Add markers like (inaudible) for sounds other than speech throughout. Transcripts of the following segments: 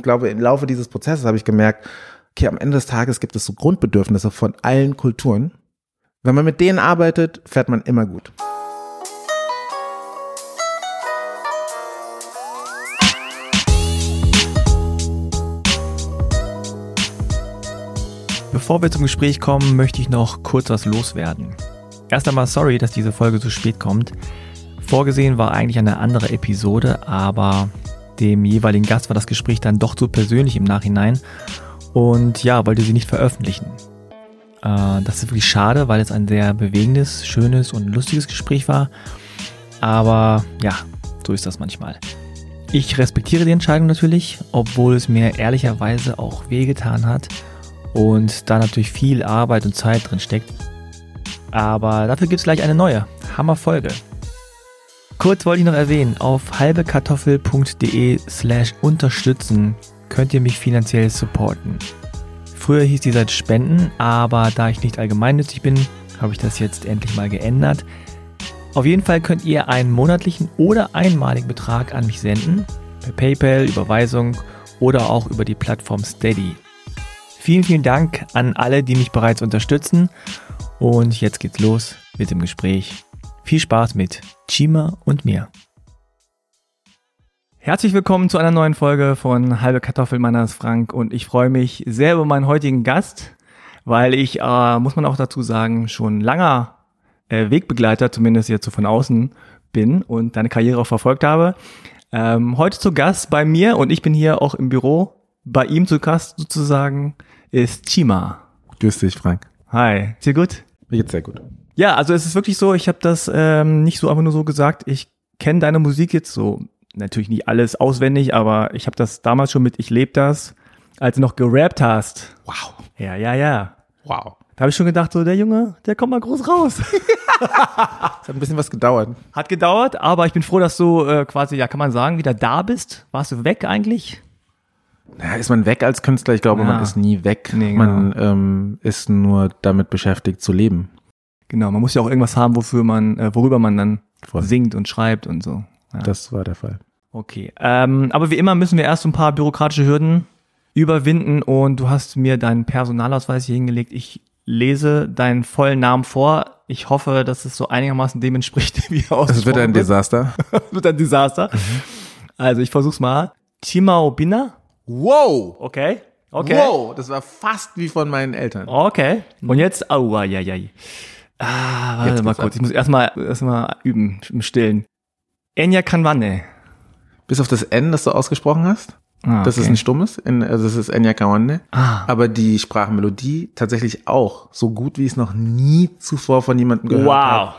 ich glaube, im Laufe dieses Prozesses habe ich gemerkt, okay, am Ende des Tages gibt es so Grundbedürfnisse von allen Kulturen. Wenn man mit denen arbeitet, fährt man immer gut. Bevor wir zum Gespräch kommen, möchte ich noch kurz was loswerden. Erst einmal sorry, dass diese Folge so spät kommt. Vorgesehen war eigentlich eine andere Episode, aber dem jeweiligen Gast war das Gespräch dann doch zu persönlich im Nachhinein und ja, wollte sie nicht veröffentlichen. Äh, das ist wirklich schade, weil es ein sehr bewegendes, schönes und lustiges Gespräch war. Aber ja, so ist das manchmal. Ich respektiere die Entscheidung natürlich, obwohl es mir ehrlicherweise auch wehgetan hat und da natürlich viel Arbeit und Zeit drin steckt. Aber dafür gibt es gleich eine neue, Hammerfolge. Kurz wollte ich noch erwähnen, auf halbekartoffel.de slash unterstützen könnt ihr mich finanziell supporten. Früher hieß die Seite Spenden, aber da ich nicht allgemeinnützig bin, habe ich das jetzt endlich mal geändert. Auf jeden Fall könnt ihr einen monatlichen oder einmaligen Betrag an mich senden, per PayPal, Überweisung oder auch über die Plattform Steady. Vielen, vielen Dank an alle, die mich bereits unterstützen und jetzt geht's los mit dem Gespräch. Viel Spaß mit Chima und mir. Herzlich willkommen zu einer neuen Folge von Halbe Kartoffel. Mein Name ist Frank und ich freue mich sehr über meinen heutigen Gast, weil ich, äh, muss man auch dazu sagen, schon langer äh, Wegbegleiter, zumindest jetzt so von außen bin und deine Karriere auch verfolgt habe. Ähm, heute zu Gast bei mir und ich bin hier auch im Büro. Bei ihm zu Gast sozusagen ist Chima. Grüß dich, Frank. Hi, dir gut? Mir geht's sehr gut. Ja, also es ist wirklich so, ich habe das ähm, nicht so einfach nur so gesagt, ich kenne deine Musik jetzt so, natürlich nicht alles auswendig, aber ich habe das damals schon mit Ich lebe das, als du noch gerappt hast. Wow. Ja, ja, ja. Wow. Da habe ich schon gedacht, so der Junge, der kommt mal groß raus. (laughs) Es hat ein bisschen was gedauert. Hat gedauert, aber ich bin froh, dass du äh, quasi, ja, kann man sagen, wieder da bist. Warst du weg eigentlich? Naja, ist man weg als Künstler? Ich glaube, Ja. man ist nie weg. Nee, Man ähm, ist nur damit beschäftigt zu leben. Genau, man muss ja auch irgendwas haben, wofür man, äh, worüber man dann Voll. singt und schreibt und so. Ja. Das war der Fall. Okay, ähm, aber wie immer müssen wir erst so ein paar bürokratische Hürden überwinden und du hast mir deinen Personalausweis hier hingelegt. Ich lese deinen vollen Namen vor. Ich hoffe, dass es so einigermaßen dem entspricht, (laughs) wie er Es wird ein. Desaster. (laughs) Es wird ein Desaster. Also ich versuch's mal. Chimaobina. Wow! Okay. Okay. Wow! Das war fast wie von meinen Eltern. Okay. Und jetzt, au, ai, ai, ai. Ah, warte Jetzt mal kurz. Ich muss erstmal erstmal üben im Stillen. Enya Kanwane. Bis auf das N, das du ausgesprochen hast. Ah, Das ist okay. ein stummes, in, also das ist Enya Kawanne. Ah. Aber die Sprachmelodie tatsächlich auch so gut, wie ich es noch nie zuvor von jemandem gehört habe. Wow.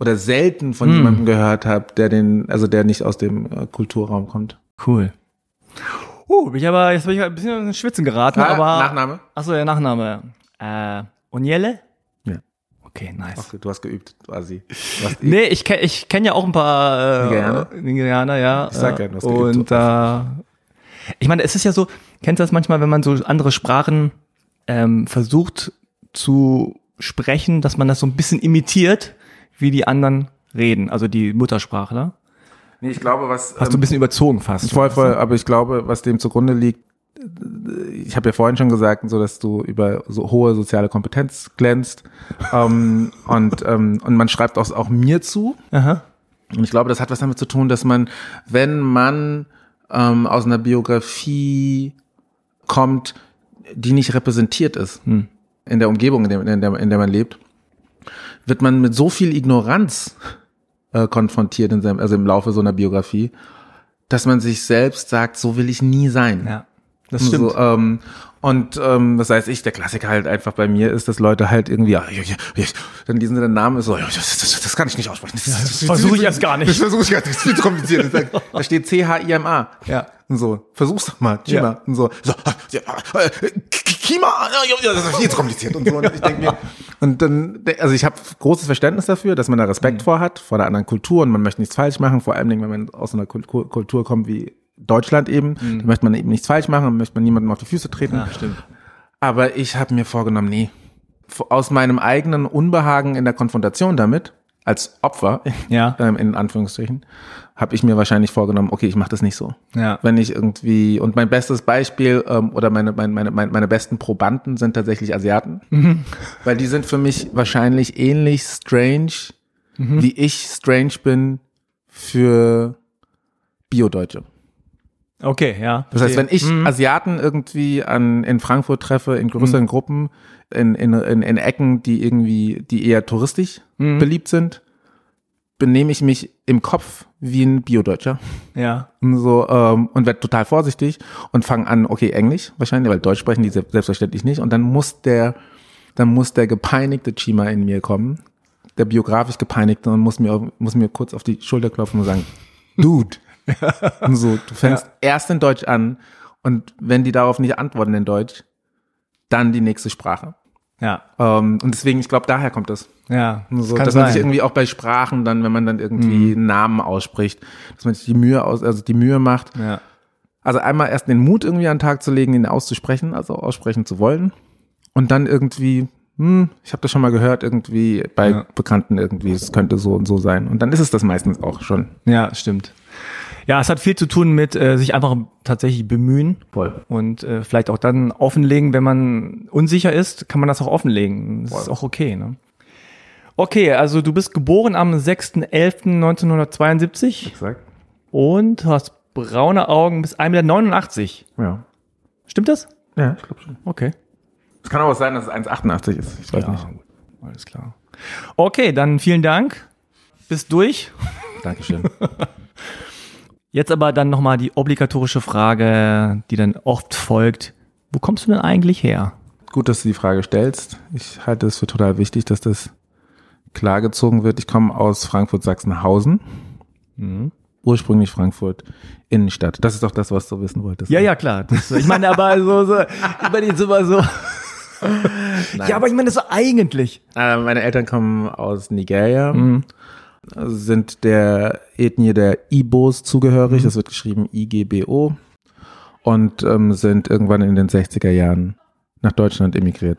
Oder selten von Hm. jemandem gehört habe, der den, also der nicht aus dem äh, Kulturraum kommt. Cool. Uh, bin ich aber, jetzt bin ich ein bisschen ins Schwitzen geraten, Ah, aber. Nachname? Achso, der Nachname. Äh, Oniele? Okay, nice. Ach, du hast geübt, quasi. Du hast Nee, ich kenne ich kenn ja auch ein paar äh, Nigerianer? Nigerianer, ja. Ich sag ja, du hast geübt. Und äh, ich meine, es ist ja so, kennst du das manchmal, wenn man so andere Sprachen ähm, versucht zu sprechen, dass man das so ein bisschen imitiert, wie die anderen reden, also die Muttersprachler. Nee, ich glaube, was. Hast du ein bisschen überzogen fast. Voll, voll, aber ich glaube, was dem zugrunde liegt, ich habe ja vorhin schon gesagt, so dass du über so hohe soziale Kompetenz glänzt. ähm, (laughs) und, ähm, und man schreibt auch, auch mir zu. Aha. Und ich glaube, das hat was damit zu tun, dass man, wenn man ähm, aus einer Biografie kommt, die nicht repräsentiert ist Hm. in der Umgebung, in der, in, der, in der man lebt, wird man mit so viel Ignoranz äh, konfrontiert, in seinem, also im Laufe so einer Biografie, dass man sich selbst sagt, so will ich nie sein. Ja, das stimmt. So, ähm, und ähm, das heißt ich, der Klassiker halt einfach bei mir ist, dass Leute halt irgendwie, ja, ja, ja, dann lesen sie den Namen so, ja, das, das, das kann ich nicht aussprechen. Das, das, das, versuch ich erst gar nicht. Das versuche ich gar nicht. Das ist viel zu kompliziert. Da- Da steht C-H-I-M-A. Ja. Und so, versuch's doch mal, Chima. Ja. Und so, so ja, äh, Kima, ja, ja, das ist viel zu kompliziert. Und so, und ich denke mir, und dann, also ich habe großes Verständnis dafür, dass man da Respekt Mhm. vor hat, vor der anderen Kultur und man möchte nichts falsch machen, vor allem, wenn man aus einer Kultur kommt wie Deutschland eben, da möchte man eben nichts falsch machen, dann möchte man niemandem auf die Füße treten. Mhm. Ja, stimmt. Aber ich habe mir vorgenommen, nee, aus meinem eigenen Unbehagen in der Konfrontation damit, als Opfer, Ja. ähm, in Anführungsstrichen, habe ich mir wahrscheinlich vorgenommen, okay, ich mache das nicht so. Ja. Wenn ich irgendwie, und mein bestes Beispiel ähm, oder meine, meine, meine, meine meine besten Probanden sind tatsächlich Asiaten, weil die sind für mich wahrscheinlich ähnlich strange, wie ich strange bin für Bio-Deutsche. Okay, ja. Das heißt, wenn ich Asiaten irgendwie an, in Frankfurt treffe, in größeren Gruppen, in, in, in, in Ecken, die irgendwie, die eher touristisch beliebt sind, benehme ich mich im Kopf wie ein Bio-Deutscher. Ja. Und so ähm, und werde total vorsichtig und fange an, okay, Englisch wahrscheinlich, weil Deutsch sprechen die se- selbstverständlich nicht. Und dann muss der, dann muss der gepeinigte Chima in mir kommen, der biografisch gepeinigte und muss mir muss mir kurz auf die Schulter klopfen und sagen, (laughs) Dude. (laughs) und so, du fängst erst in Deutsch an und wenn die darauf nicht antworten in Deutsch, dann die nächste Sprache. Ja. Ähm, und deswegen, ich glaube, daher kommt das. Ja. So, dass man sich irgendwie auch bei Sprachen dann, wenn man dann irgendwie Namen ausspricht, dass man sich die Mühe aus, also die Mühe macht, Ja. also einmal erst den Mut irgendwie an den Tag zu legen, ihn auszusprechen, also aussprechen zu wollen. Und dann irgendwie, hm, ich habe das schon mal gehört, irgendwie bei Ja. Bekannten irgendwie, es könnte so und so sein. Und dann ist es das meistens auch schon. Ja, stimmt. Ja, es hat viel zu tun mit äh, sich einfach tatsächlich bemühen Voll. und äh, vielleicht auch dann offenlegen, wenn man unsicher ist, kann man das auch offenlegen. Das ist Voll. auch okay. Ne? Okay, also du bist geboren am 6.11.1972 Exakt. und hast braune Augen bis 1,89 Meter. Ja. Stimmt das? Ja, ich glaube schon. Okay. Es kann aber sein, dass es 1,88 ist. Ich weiß nicht. gut. Alles klar. Okay, dann vielen Dank. Bist durch. Dankeschön. (laughs) Jetzt aber dann nochmal die obligatorische Frage, die dann oft folgt. Wo kommst du denn eigentlich her? Gut, dass du die Frage stellst. Ich halte es für total wichtig, dass das klargezogen wird. Ich komme aus Frankfurt-Sachsenhausen. Mhm. Ursprünglich Frankfurt Innenstadt. Das ist doch das, was du wissen wolltest. Ja, ja, klar. Das, ich meine, aber so, so, über die immer so. (laughs) Ja, aber ich meine, so eigentlich. Äh, meine Eltern kommen aus Nigeria, Mhm. Sind der Ethnie der Ibos zugehörig. Mhm. Das wird geschrieben IGBO. Und ähm, sind irgendwann in den 60er Jahren nach Deutschland emigriert.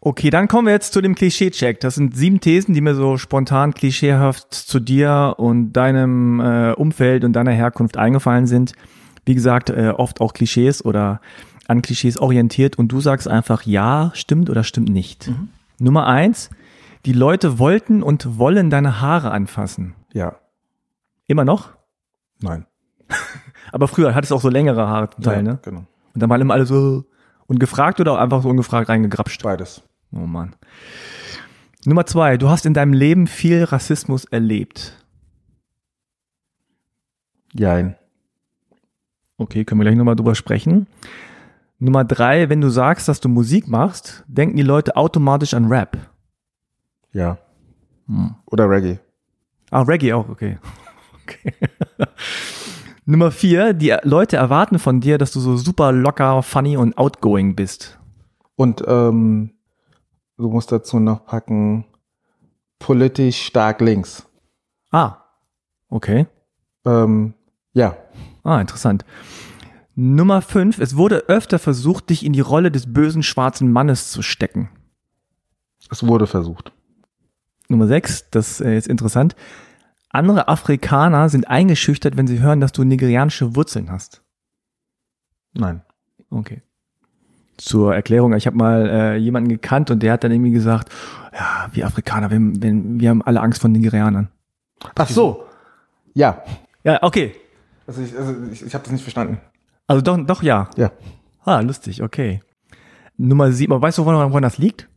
Okay, dann kommen wir jetzt zu dem Klischee-Check. Das sind sieben Thesen, die mir so spontan klischeehaft zu dir und deinem äh, Umfeld und deiner Herkunft eingefallen sind. Wie gesagt, äh, oft auch Klischees oder an Klischees orientiert und du sagst einfach ja, stimmt oder stimmt nicht. Nummer eins, die Leute wollten und wollen deine Haare anfassen. Ja. Immer noch? Nein. (laughs) Aber früher hattest du auch so längere Haare zum Teil, ja, ne? Genau. Und dann waren immer alle so ungefragt oder einfach so ungefragt reingegrapscht. Beides. Oh Mann. Nummer zwei, du hast in deinem Leben viel Rassismus erlebt. Jein. Okay, können wir gleich nochmal drüber sprechen. Nummer drei, wenn du sagst, dass du Musik machst, denken die Leute automatisch an Rap. Ja. Hm. Oder Reggae. Ah, Reggae auch, okay. (laughs) okay. (laughs) Nummer vier, die Leute erwarten von dir, dass du so super locker, funny und outgoing bist. Und ähm, du musst dazu noch packen, politisch stark links. Ah, okay. Ähm, ja. Ah, interessant. Nummer fünf, es wurde öfter versucht, dich in die Rolle des bösen schwarzen Mannes zu stecken. Es wurde versucht. Nummer sechs, das äh, ist interessant. Andere Afrikaner sind eingeschüchtert, wenn sie hören, dass du nigerianische Wurzeln hast. Nein. Okay. Zur Erklärung, ich habe mal äh, jemanden gekannt und der hat dann irgendwie gesagt, ja, wir Afrikaner, wir, wir, haben alle Angst vor Nigerianern. Ach so. Ja. Ja, okay. Also ich, also ich, ich habe das nicht verstanden. Also doch, doch ja. Ja. Ah, lustig, okay. Nummer sieben, weißt du, woran, woran das liegt?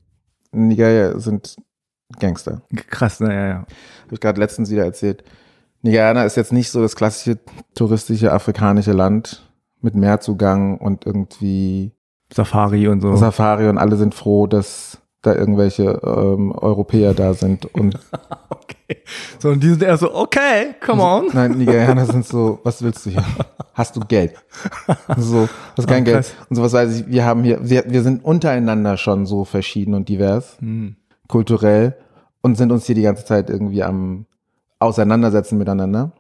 Nigeria sind Gangster. Krass, naja, ja. Habe ich gerade letztens wieder erzählt. Nigeria ist jetzt nicht so das klassische touristische afrikanische Land mit Meerzugang und irgendwie Safari und so. Safari und alle sind froh, dass da irgendwelche ähm, Europäer da sind und (laughs) Okay. So, und die sind eher so, okay, come on. nein, Nigerianer sind so, was willst du hier? Hast du Geld? (laughs) So, hast kein Ah, Geld. Und so was weiß ich, wir haben hier, wir, wir sind untereinander schon so verschieden und divers, Hm. Kulturell und sind uns hier die ganze Zeit irgendwie am Auseinandersetzen miteinander.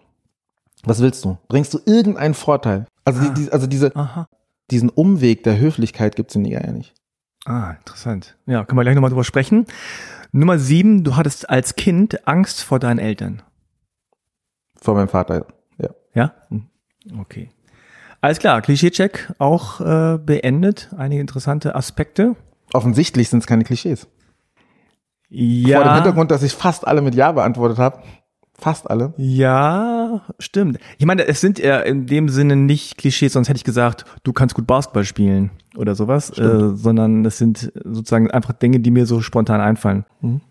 Was willst du? Bringst du irgendeinen Vorteil? Also, die, die, also diese, Aha. diesen Umweg der Höflichkeit gibt's in Nigeria nicht. Ah, interessant. Ja, können wir gleich nochmal drüber sprechen. Nummer sieben, du hattest als Kind Angst vor deinen Eltern. Vor meinem Vater, ja. Ja? Mhm. Okay. Alles klar, Klischee-Check auch äh, beendet. Einige interessante Aspekte. Offensichtlich sind es keine Klischees. Ja. Vor dem Hintergrund, dass ich fast alle mit Ja beantwortet habe. Fast alle. Ja, stimmt. Ich meine, es sind ja in dem Sinne nicht Klischees, sonst hätte ich gesagt, du kannst gut Basketball spielen oder sowas, äh, sondern es sind sozusagen einfach Dinge, die mir so spontan einfallen. Mhm.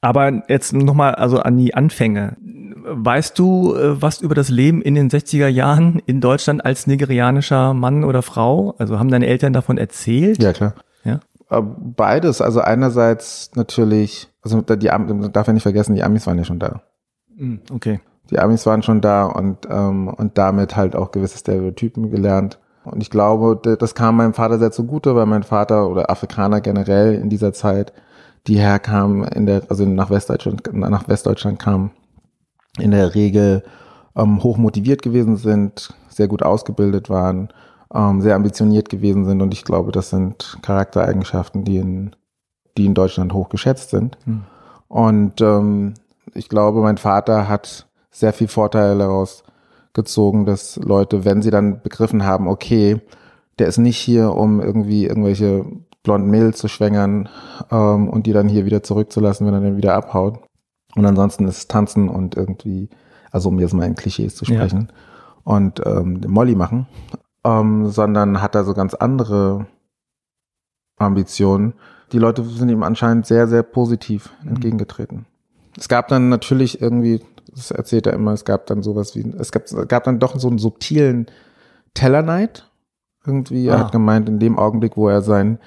Aber jetzt nochmal also an die Anfänge. Weißt du äh, was über das Leben in den 60er Jahren in Deutschland als nigerianischer Mann oder Frau? Also haben deine Eltern davon erzählt? Ja, klar. Ja. Äh, Beides. Also einerseits natürlich, also die Am- man darf ja nicht vergessen, die Amis waren ja schon da. Hm, Okay. Die Amis waren schon da und, ähm, und damit halt auch gewisse Stereotypen gelernt. Und ich glaube, das kam meinem Vater sehr zugute, weil mein Vater oder Afrikaner generell in dieser Zeit, die herkamen, in der, also nach Westdeutschland, nach Westdeutschland kamen, in der Regel ähm, hoch motiviert gewesen sind, sehr gut ausgebildet waren, ähm, sehr ambitioniert gewesen sind. Und ich glaube, das sind Charaktereigenschaften, die in, die in Deutschland hoch geschätzt sind. Hm. Und ähm, ich glaube, mein Vater hat sehr viel Vorteil daraus gezogen, dass Leute, wenn sie dann begriffen haben, okay, der ist nicht hier, um irgendwie irgendwelche blonden Mädels zu schwängern ähm, und die dann hier wieder zurückzulassen, wenn er dann wieder abhaut. Und ansonsten ist es Tanzen und irgendwie, also um jetzt mal in Klischees zu Ja. sprechen, und ähm, Molly machen, ähm, sondern hat er so ganz andere Ambitionen. Die Leute sind ihm anscheinend sehr, sehr positiv entgegengetreten. Es gab dann natürlich irgendwie, das erzählt er immer, es gab dann sowas wie, es gab, es gab dann doch so einen subtilen Tellerneid. Irgendwie, er Ah. hat gemeint, in dem Augenblick, wo er seinen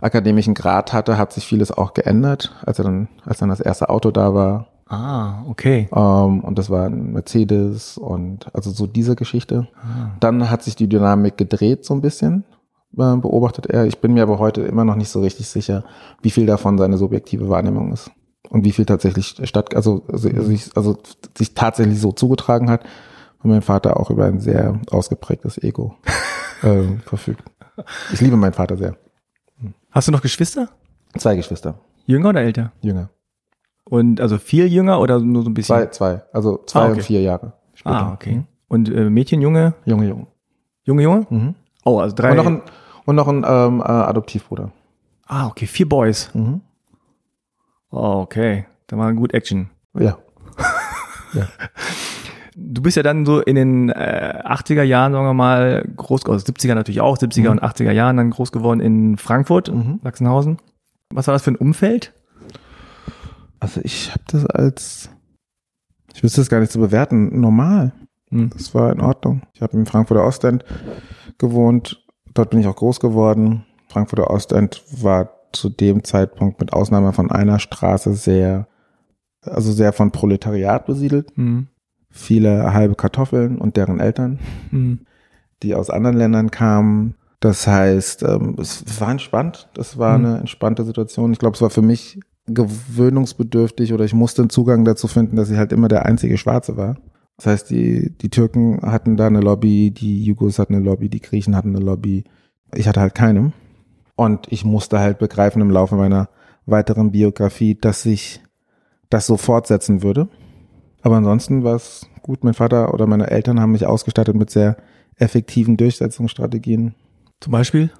akademischen Grad hatte, hat sich vieles auch geändert, als er dann, als dann das erste Auto da war. Ah, okay. Ähm, und das war ein Mercedes und also so diese Geschichte. Ah. Dann hat sich die Dynamik gedreht so ein bisschen, äh, beobachtet er. Ich bin mir aber heute immer noch nicht so richtig sicher, wie viel davon seine subjektive Wahrnehmung ist und wie viel tatsächlich statt, also, also, sich, also sich tatsächlich so zugetragen hat, weil mein Vater auch über ein sehr ausgeprägtes Ego (laughs) äh, verfügt. Ich liebe meinen Vater sehr. Hast du noch Geschwister? Zwei Geschwister, Jünger oder älter? jünger. Und also viel jünger oder nur so ein bisschen? Zwei, zwei, also zwei Ah, okay. und vier Jahre später. Ah, okay. Und äh, Mädchen, Junge, Junge, Junge. Junge, Junge? Mhm. Oh, also drei. Und noch ein, und noch ein ähm, äh, Adoptivbruder. ah, okay, vier Boys. Mhm. Oh, okay. Da war gut Action. Ja. (laughs) Du bist ja dann so in den äh, 80er Jahren, sagen wir mal, groß, also 70er natürlich auch, 70er Mhm. und 80er Jahren dann groß geworden in Frankfurt, Mhm. Sachsenhausen. Was war das für ein Umfeld? Also ich habe das als, ich wüsste es gar nicht zu bewerten, normal. Hm. Das war in Ordnung. Ich habe im Frankfurter Ostend gewohnt. Dort bin ich auch groß geworden. Frankfurter Ostend war zu dem Zeitpunkt mit Ausnahme von einer Straße sehr, also sehr von Proletariat besiedelt. Hm. Viele halbe Kartoffeln und deren Eltern. Hm. die aus anderen Ländern kamen. Das heißt, ähm, es war entspannt. Das war Mhm. eine entspannte Situation. Ich glaube, es war für mich gewöhnungsbedürftig oder ich musste einen Zugang dazu finden, dass ich halt immer der einzige Schwarze war. Das heißt, die, die Türken hatten da eine Lobby, die Jugos hatten eine Lobby, die Griechen hatten eine Lobby. Ich hatte halt keine. Und ich musste halt begreifen im Laufe meiner weiteren Biografie, dass sich das so fortsetzen würde. Aber ansonsten war es gut. Mein Vater oder meine Eltern haben mich ausgestattet mit sehr effektiven Durchsetzungsstrategien. Zum Beispiel?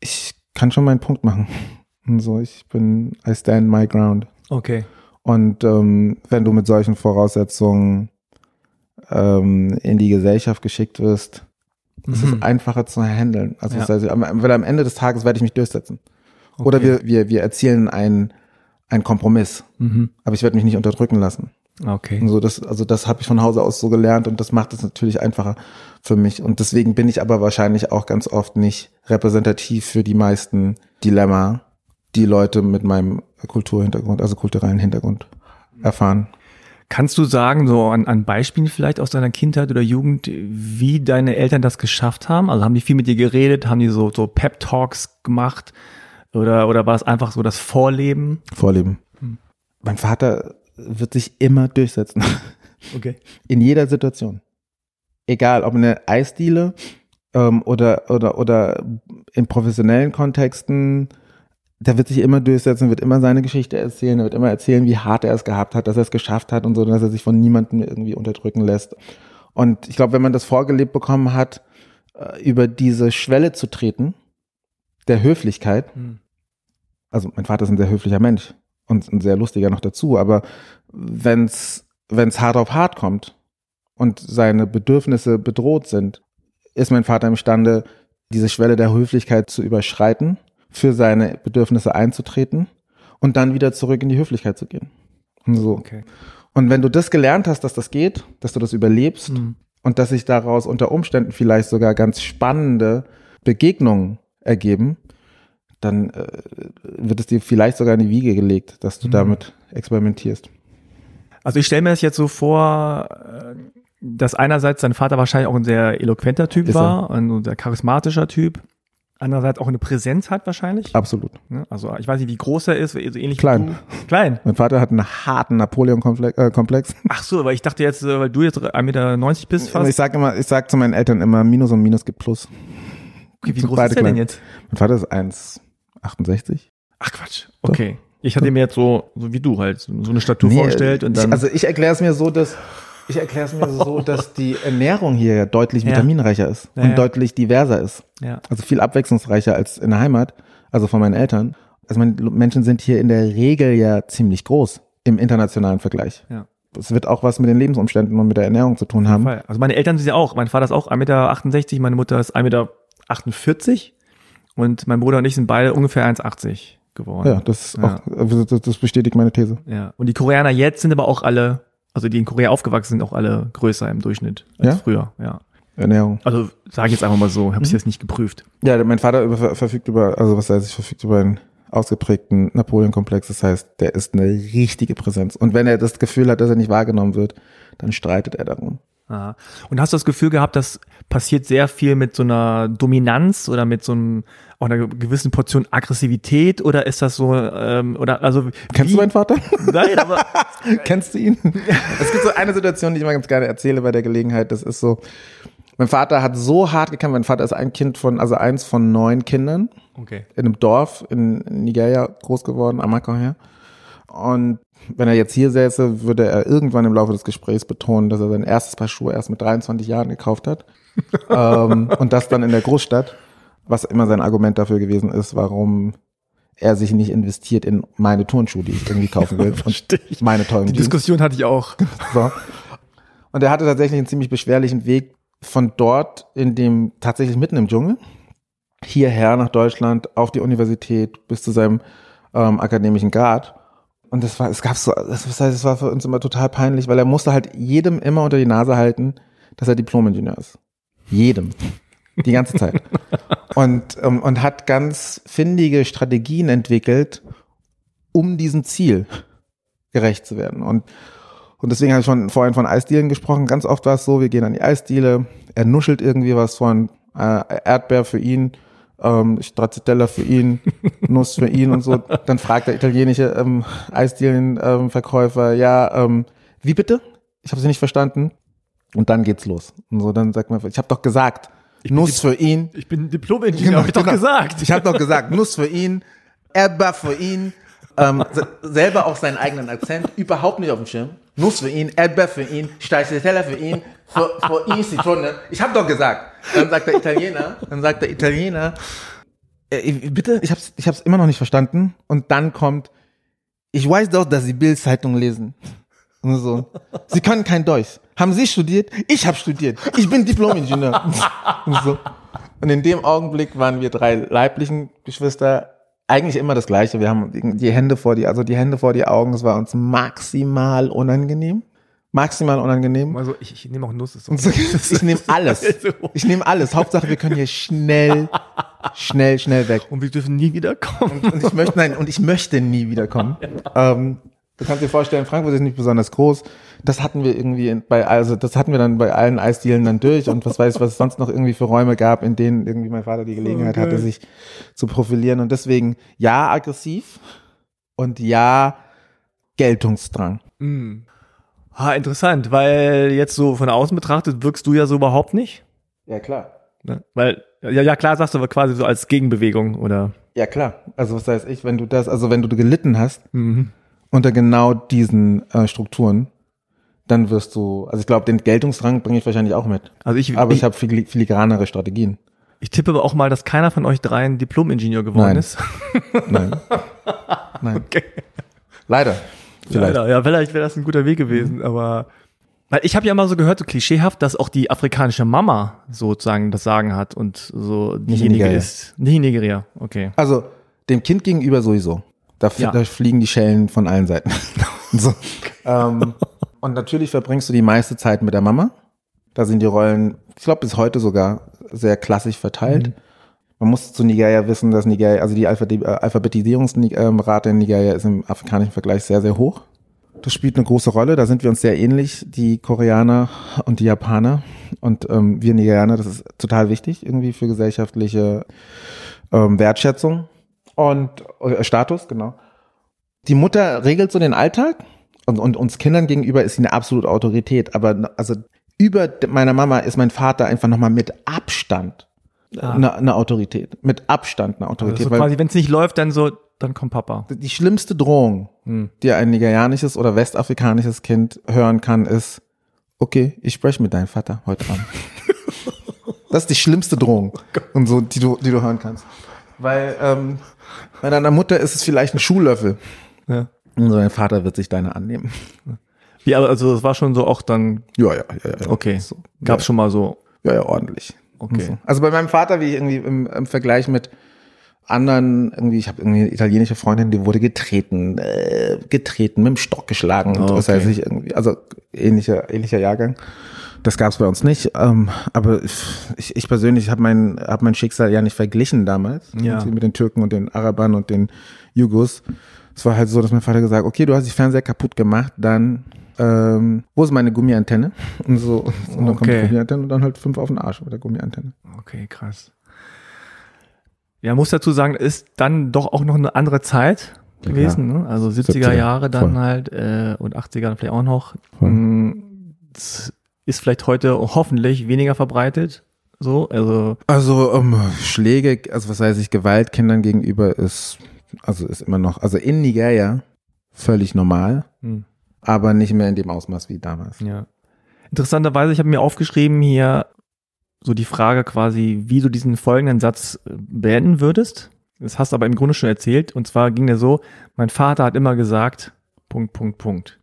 Ich kann schon meinen Punkt machen. Und So, ich bin, I stand my ground. Okay. Und ähm, wenn du mit solchen Voraussetzungen ähm, in die Gesellschaft geschickt wirst, ist es Mhm. einfacher zu handeln. Also Ja. heißt, am, weil am Ende des Tages werde ich mich durchsetzen. Oder Okay. wir, wir, wir erzielen einen, einen Kompromiss. Mhm. Aber ich werde mich nicht unterdrücken lassen. Okay. Und so das, also das habe ich von Hause aus so gelernt und das macht es natürlich einfacher für mich. Und deswegen bin ich aber wahrscheinlich auch ganz oft nicht repräsentativ für die meisten Dilemma, die Leute mit meinem Kulturhintergrund, also kulturellen Hintergrund erfahren. Kannst du sagen, so an, an Beispielen vielleicht aus deiner Kindheit oder Jugend, wie deine Eltern das geschafft haben? Also haben die viel mit dir geredet, haben die so, so Pep-Talks gemacht oder, oder war es einfach so das Vorleben? Vorleben. Hm. Mein Vater wird sich immer durchsetzen. (laughs) Okay. In jeder Situation. Egal, ob in der Eisdiele ähm, oder, oder, oder in professionellen Kontexten. Der wird sich immer durchsetzen, wird immer seine Geschichte erzählen, er wird immer erzählen, wie hart er es gehabt hat, dass er es geschafft hat und so, dass er sich von niemandem irgendwie unterdrücken lässt. Und ich glaube, wenn man das vorgelebt bekommen hat, äh, über diese Schwelle zu treten, der Höflichkeit, Hm. also mein Vater ist ein sehr höflicher Mensch und ein sehr lustiger noch dazu, aber wenn's wenn's hart auf hart kommt und seine Bedürfnisse bedroht sind, ist mein Vater imstande, diese Schwelle der Höflichkeit zu überschreiten, für seine Bedürfnisse einzutreten und dann wieder zurück in die Höflichkeit zu gehen. Und so. Okay. Und wenn du das gelernt hast, dass das geht, dass du das überlebst Hm. und dass sich daraus unter Umständen vielleicht sogar ganz spannende Begegnungen ergeben, dann äh, wird es dir vielleicht sogar in die Wiege gelegt, dass du Mhm. damit experimentierst. Also ich stelle mir das jetzt so vor, äh, dass einerseits sein Vater wahrscheinlich auch ein sehr eloquenter Typ Ist er. war, ein sehr charismatischer Typ. Andererseits auch eine Präsenz hat wahrscheinlich. Absolut. Ne? Also ich weiß nicht, wie groß er ist, so ähnlich Klein. Klein. Mein Vater hat einen harten Napoleon-Komplex. Ach so, weil ich dachte jetzt, äh, weil du jetzt 1,90 Meter bist Und ich fast. sag immer, ich sag zu meinen Eltern immer, Minus und Minus gibt Plus. Okay, wie groß ist der denn jetzt? Mein Vater ist 1,68. Ach Quatsch. Okay. Ich hatte mir jetzt so, so wie du halt, so eine Statur Nee, vorgestellt und ich, dann. also ich erkläre es mir so, dass ich erkläre es mir so, dass die Ernährung hier ja deutlich Ja. vitaminreicher ist Ja, und ja. deutlich diverser ist. ja. Also viel abwechslungsreicher als in der Heimat, also von meinen Eltern. Also meine Menschen sind hier in der Regel ja ziemlich groß im internationalen Vergleich. Ja. Es wird auch was mit den Lebensumständen und mit der Ernährung zu tun haben. Fall. Also meine Eltern sind ja auch, mein Vater ist auch 1,68 Meter, meine Mutter ist 1,48 Meter und mein Bruder und ich sind beide ungefähr 1,80 geworden. Ja, das, ist Ja. Auch, das, das bestätigt meine These. Ja. Und die Koreaner jetzt sind aber auch alle, also die in Korea aufgewachsen sind, auch alle größer im Durchschnitt als Ja? früher. Ja. Ernährung. Also sage ich jetzt einfach mal so, Mhm. habe ich jetzt nicht geprüft. Ja, mein Vater über, verfügt über, also was heißt, ich verfügt über einen ausgeprägten Napoleon-Komplex. Das heißt, der ist eine richtige Präsenz. Und wenn er das Gefühl hat, dass er nicht wahrgenommen wird, dann streitet er darum. Aha. Und hast du das Gefühl gehabt, das passiert sehr viel mit so einer Dominanz oder mit so einem, auch einer gewissen Portion Aggressivität oder ist das so, ähm, oder also Kennst wie, du meinen Vater? Nein, aber (laughs) Kennst du ihn? Es gibt so eine Situation, die ich mal ganz gerne erzähle bei der Gelegenheit. Das ist so, mein Vater hat so hart gekämpft. Mein Vater ist ein Kind von, also eins von neun Kindern okay. in einem Dorf in Nigeria groß geworden, Amaka her. Und wenn er jetzt hier säße, würde er irgendwann im Laufe des Gesprächs betonen, dass er sein erstes Paar Schuhe erst mit 23 Jahren gekauft hat. (laughs) ähm, und das dann in der Großstadt, was immer sein Argument dafür gewesen ist, warum er sich nicht investiert in meine Turnschuhe, die ich irgendwie kaufen will. (laughs) Und meine tollen Die. Diskussion hatte ich auch. (laughs) So. Und er hatte tatsächlich einen ziemlich beschwerlichen Weg von dort in dem, tatsächlich mitten im Dschungel, hierher nach Deutschland, auf die Universität, bis zu seinem ähm, akademischen Grad. Und das war, es gab so, das, das heißt, es war für uns immer total peinlich, weil er musste halt jedem immer unter die Nase halten, dass er Diplom-Ingenieur ist. Jedem. Die ganze Zeit. (laughs) Und, ähm, und hat ganz findige Strategien entwickelt, um diesem Ziel gerecht zu werden. Und und deswegen habe ich schon vorhin von Eisdielen gesprochen. Ganz oft war es so, wir gehen an die Eisdiele, er nuschelt irgendwie was von äh, Erdbeer für ihn, ähm, Stracciatella für ihn, (laughs) Nuss für ihn und so. Dann fragt der italienische ähm, Eisdielenverkäufer, ja, ähm, wie bitte? Ich habe sie nicht verstanden. Und dann geht's los. Und so, dann sagt man, ich habe doch gesagt, Nuss für ihn. Ich bin Diplom-Ingenieur, hab ich doch genau. gesagt. Ich habe doch gesagt, Nuss für ihn, Erdbeer für ihn. Ähm, se- selber auch seinen eigenen Akzent, überhaupt nicht auf dem Schirm. Nuss für ihn, Erdbeer für ihn, Stracciatella für ihn, für, für ihn Zitrone. Ich habe doch gesagt. Dann sagt der Italiener, dann sagt der Italiener, äh, bitte, ich hab's, ich hab's immer noch nicht verstanden. Und dann kommt, ich weiß doch, dass Sie Bild-Zeitung lesen. Und so. Sie können kein Deutsch. Haben Sie studiert? Ich habe studiert. Ich bin Diplom-Ingenieur. Und so. Und in dem Augenblick waren wir drei leiblichen Geschwister eigentlich immer das Gleiche. Wir haben die Hände vor die, also die Hände vor die Augen. Es war uns maximal unangenehm. Maximal unangenehm. Also ich, ich nehme auch Nuss. Ist (laughs) Und so, ich nehme alles. Ich nehme alles. Hauptsache, wir können hier schnell, schnell, schnell weg. Und wir dürfen nie wiederkommen. Und ich möchte, nein, und ich möchte nie wiederkommen. Ähm, du kannst dir vorstellen, Frankfurt ist nicht besonders groß. Das hatten wir irgendwie bei, also das hatten wir dann bei allen Eisdielen dann durch und was weiß ich, was es sonst noch irgendwie für Räume gab, in denen irgendwie mein Vater die Gelegenheit geil. hatte, sich zu profilieren. Und deswegen ja aggressiv und ja Geltungsdrang. Mm. Ha, interessant, weil jetzt so von außen betrachtet wirkst du ja so überhaupt nicht. Ja, klar. Ne? Weil, ja, ja klar sagst du aber quasi so als Gegenbewegung oder. Ja, klar. Also was weiß ich, wenn du das, also wenn du gelitten hast Mhm. unter genau diesen äh, Strukturen, dann wirst du, also ich glaube, den Geltungsdrang bringe ich wahrscheinlich auch mit. Also ich, Aber ich, ich habe fili- filigranere Strategien. ich tippe aber auch mal, dass keiner von euch dreien Diplom-Ingenieur geworden Nein. ist. Nein. (laughs) Nein. Okay. Leider. Vielleicht. Leider. Ja, vielleicht wäre das ein guter Weg gewesen, aber weil ich habe ja mal so gehört, so klischeehaft, dass auch die afrikanische Mama sozusagen das Sagen hat und so diejenige Nigeria. ist. Nicht in Nigeria, okay. Also dem Kind gegenüber sowieso. Da, Ja. da fliegen die Schellen von allen Seiten. (laughs) so. ähm, und natürlich verbringst du die meiste Zeit mit der Mama. Da sind die Rollen, ich glaube bis heute sogar sehr klassisch verteilt. Man muss zu Nigeria wissen, dass Nigeria, also die äh, Alphabetisierungsrate in Nigeria ist im afrikanischen Vergleich sehr, sehr hoch. Das spielt eine große Rolle. Da sind wir uns sehr ähnlich, die Koreaner und die Japaner. Und ähm, wir Nigerianer, das ist total wichtig irgendwie für gesellschaftliche ähm, Wertschätzung und äh, Status, genau. Die Mutter regelt so den Alltag und, und uns Kindern gegenüber ist sie eine absolute Autorität. Aber also über meiner Mama ist mein Vater einfach nochmal mit Abstand Ah. eine, eine Autorität. Mit Abstand eine Autorität. Also weil quasi, wenn es nicht läuft, dann so, dann kommt Papa. die schlimmste Drohung, Hm. die ein nigerianisches oder westafrikanisches Kind hören kann, ist, okay, ich spreche mit deinem Vater heute Abend. (laughs) das ist die schlimmste Drohung und so, die du, die du hören kannst. Weil ähm, bei deiner Mutter ist es vielleicht ein Schuhlöffel. Ja. Und so dein Vater wird sich deine annehmen. Wie, aber also es war schon so auch dann, Ja, ja, ja. ja. okay, So, gab's ja, schon mal so, ja, ja, ordentlich. Okay. So. Also bei meinem Vater, wie ich irgendwie im, im Vergleich mit anderen, irgendwie, ich habe irgendwie eine italienische Freundin, die wurde getreten, äh, getreten, mit dem Stock geschlagen und Oh, was okay. weiß ich irgendwie. Also ähnlicher, ähnlicher Jahrgang. Das gab es bei uns nicht. Ähm, aber ich, ich persönlich habe mein, hab mein Schicksal ja nicht verglichen damals Ja. mit den Türken und den Arabern und den Jugos. Es war halt so, dass mein Vater gesagt, okay, du hast die Fernseher kaputt gemacht, dann ähm, wo ist meine Gummiantenne? (laughs) Und so, und dann kommt die Okay. Gummiantenne und dann halt fünf auf den Arsch mit der Gummiantenne. Okay, krass. Ja, muss dazu sagen, ist dann doch auch noch eine andere Zeit Ja, gewesen, ne? Also 70er 70er, Jahre dann voll. halt äh, und 80er vielleicht auch noch. Voll. Mm, Das ist vielleicht heute hoffentlich weniger verbreitet. So, also Also ähm, Schläge, also was weiß ich, Gewalt Kindern gegenüber ist, also ist immer noch, also in Nigeria völlig normal, hm, aber nicht mehr in dem Ausmaß wie damals. ja. Interessanterweise, ich habe mir aufgeschrieben hier so die Frage quasi, wie du diesen folgenden Satz äh, beenden würdest. Das hast du aber im Grunde schon erzählt. Und zwar ging der so, mein Vater hat immer gesagt, Punkt, Punkt, Punkt.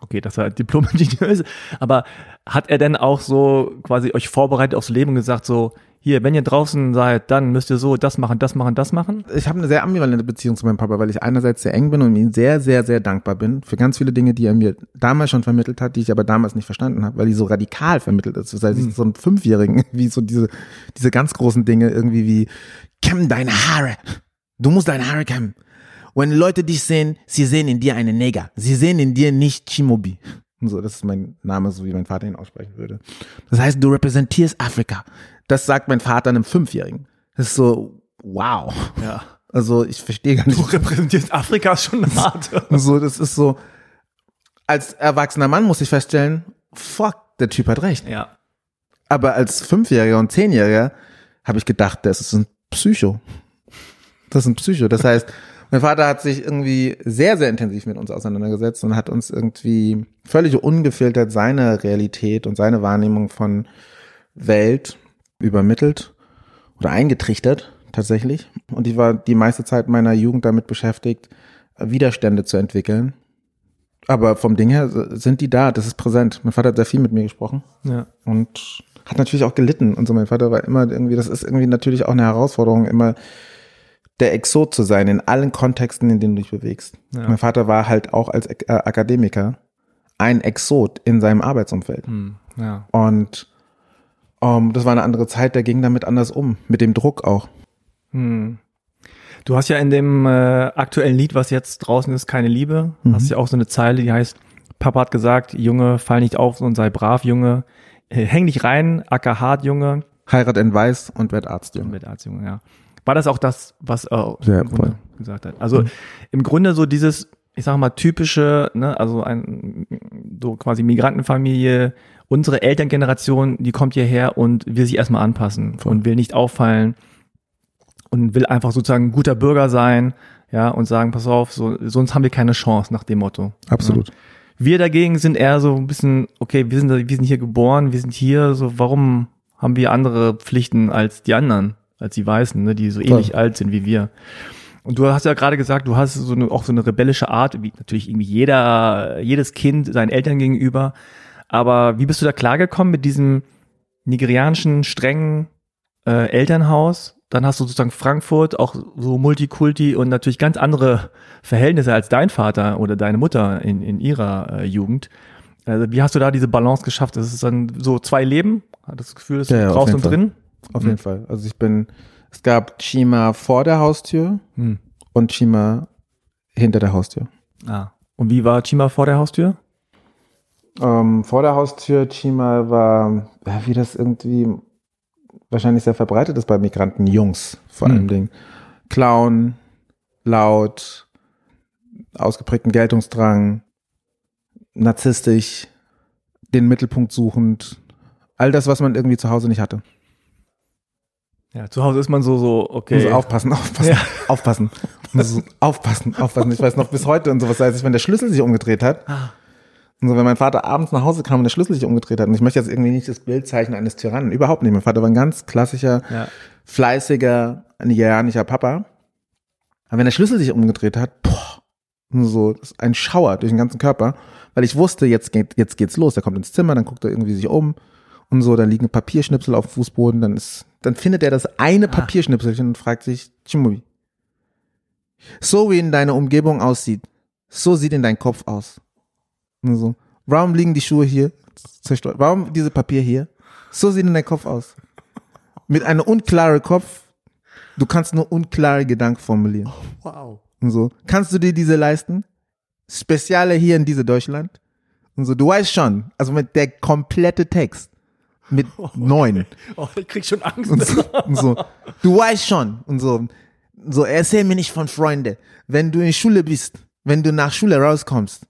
Okay, dass er Diplom-Ingenieur ist. Aber hat er denn auch so quasi euch vorbereitet aufs Leben und gesagt so, hier, wenn ihr draußen seid, dann müsst ihr so das machen, das machen, das machen? Ich habe eine sehr ambivalente Beziehung zu meinem Papa, weil ich einerseits sehr eng bin und ihm sehr, sehr, sehr dankbar bin für ganz viele Dinge, die er mir damals schon vermittelt hat, die ich aber damals nicht verstanden habe, weil die so radikal vermittelt ist. Das heißt, ich so einen Fünfjährigen, (laughs) wie so diese, diese ganz großen Dinge irgendwie wie, kämm deine Haare. Du musst deine Haare kämmen. Wenn Leute dich sehen, sie sehen in dir einen Neger. Sie sehen in dir nicht Chimobi. Und so, das ist mein Name, so wie mein Vater ihn aussprechen würde. Das heißt, du repräsentierst Afrika. Das sagt mein Vater einem Fünfjährigen. Das ist so, wow. Ja. Also ich verstehe gar nicht. Du repräsentierst Afrika schon hart. So, das ist so. Als erwachsener Mann muss ich feststellen, fuck, der Typ hat recht. ja. Aber als Fünfjähriger und Zehnjähriger habe ich gedacht, das ist ein Psycho. Das ist ein Psycho. Das heißt, mein Vater hat sich irgendwie sehr, sehr intensiv mit uns auseinandergesetzt und hat uns irgendwie völlig ungefiltert seine Realität und seine Wahrnehmung von Welt übermittelt oder eingetrichtert tatsächlich. Und ich war die meiste Zeit meiner Jugend damit beschäftigt, Widerstände zu entwickeln. Aber vom Ding her sind die da, das ist präsent. Mein Vater hat sehr viel mit mir gesprochen Ja. und hat natürlich auch gelitten und so. Mein Vater war immer irgendwie, das ist irgendwie natürlich auch eine Herausforderung, immer der Exot zu sein in allen Kontexten, in denen du dich bewegst. Ja. Mein Vater war halt auch als Akademiker ein Exot in seinem Arbeitsumfeld. Hm. Ja. Und ähm, das war eine andere Zeit, der ging damit anders um, mit dem Druck auch. Hm. Du hast ja in dem äh, aktuellen Lied, was jetzt draußen ist, keine Liebe, Mhm. hast ja auch so eine Zeile, die heißt, Papa hat gesagt, Junge, fall nicht auf und sei brav, Junge, Äh, häng dich rein, acker hart, Junge, Heirat in Weiß und werd Arzt, Junge. mit Arzt, Junge, ja. War das auch das, was er Ja, im Grunde voll. gesagt hat? Also im Grunde so dieses, ich sag mal, typische, ne, also ein so quasi Migrantenfamilie, unsere Elterngeneration, die kommt hierher und will sich erstmal anpassen Voll. und will nicht auffallen und will einfach sozusagen ein guter Bürger sein, ja, und sagen, pass auf, so, sonst haben wir keine Chance nach dem Motto. Absolut. Ja. Wir dagegen sind eher so ein bisschen, okay, wir sind, wir sind hier geboren, wir sind hier, so, warum haben wir andere Pflichten als die anderen, als die Weißen, ne, die so ähnlich Voll. alt sind wie wir? Und du hast ja gerade gesagt, du hast so eine, auch so eine rebellische Art, wie natürlich irgendwie jeder, jedes Kind seinen Eltern gegenüber. Aber wie bist du da klargekommen mit diesem nigerianischen, strengen äh, Elternhaus? Dann hast du sozusagen Frankfurt, auch so Multikulti und natürlich ganz andere Verhältnisse als dein Vater oder deine Mutter in, in ihrer äh, Jugend. Also wie hast du da diese Balance geschafft? Das ist dann so zwei Leben? Hat das Gefühl, dass ja, ja, draußen und Fall. drin? Auf mhm. jeden Fall. Also ich bin, es gab Chima vor der Haustür mhm. und Chima hinter der Haustür. Ah. Und wie war Chima vor der Haustür? Ähm, vor der Haustür Chima war, wie das irgendwie wahrscheinlich sehr verbreitet ist bei Migranten, Jungs vor allem mhm. Dingen. Clown, laut, ausgeprägten Geltungsdrang, narzisstisch, den Mittelpunkt suchend, all das, was man irgendwie zu Hause nicht hatte. Ja, zu Hause ist man so, so, okay. Muss aufpassen, aufpassen, ja. aufpassen. Muss aufpassen, aufpassen. Ich weiß noch bis heute und sowas, als ich, wenn der Schlüssel sich umgedreht hat. Und so, wenn mein Vater abends nach Hause kam und der Schlüssel sich umgedreht hat, und ich möchte jetzt irgendwie nicht das Bild zeichnen eines Tyrannen, überhaupt nicht. Mein Vater war ein ganz klassischer, ja. fleißiger, nigerianischer Papa. Aber wenn der Schlüssel sich umgedreht hat, boah, so, ein Schauer durch den ganzen Körper, weil ich wusste, jetzt geht, jetzt geht's los. Er kommt ins Zimmer, dann guckt er irgendwie sich um und so, dann liegen Papierschnipsel auf dem Fußboden, dann ist, dann findet er das eine ah. Papierschnipselchen und fragt sich, Chimubi, so wie in deiner Umgebung aussieht, so sieht in dein Kopf aus. Und so, warum liegen die Schuhe hier zerstreut? Warum diese Papier hier? So sieht in dein Kopf aus. Mit einem unklaren Kopf, du kannst nur unklare Gedanken formulieren. Oh, wow. Und so, kannst du dir diese leisten? Speziale hier in diese Deutschland? Und so, du weißt schon, also mit der komplette Text mit (laughs) neun. Oh, ich krieg schon Angst. Und so, und so, du weißt schon. Und so, so, erzähl mir nicht von Freunde. Wenn du in Schule bist, wenn du nach Schule rauskommst,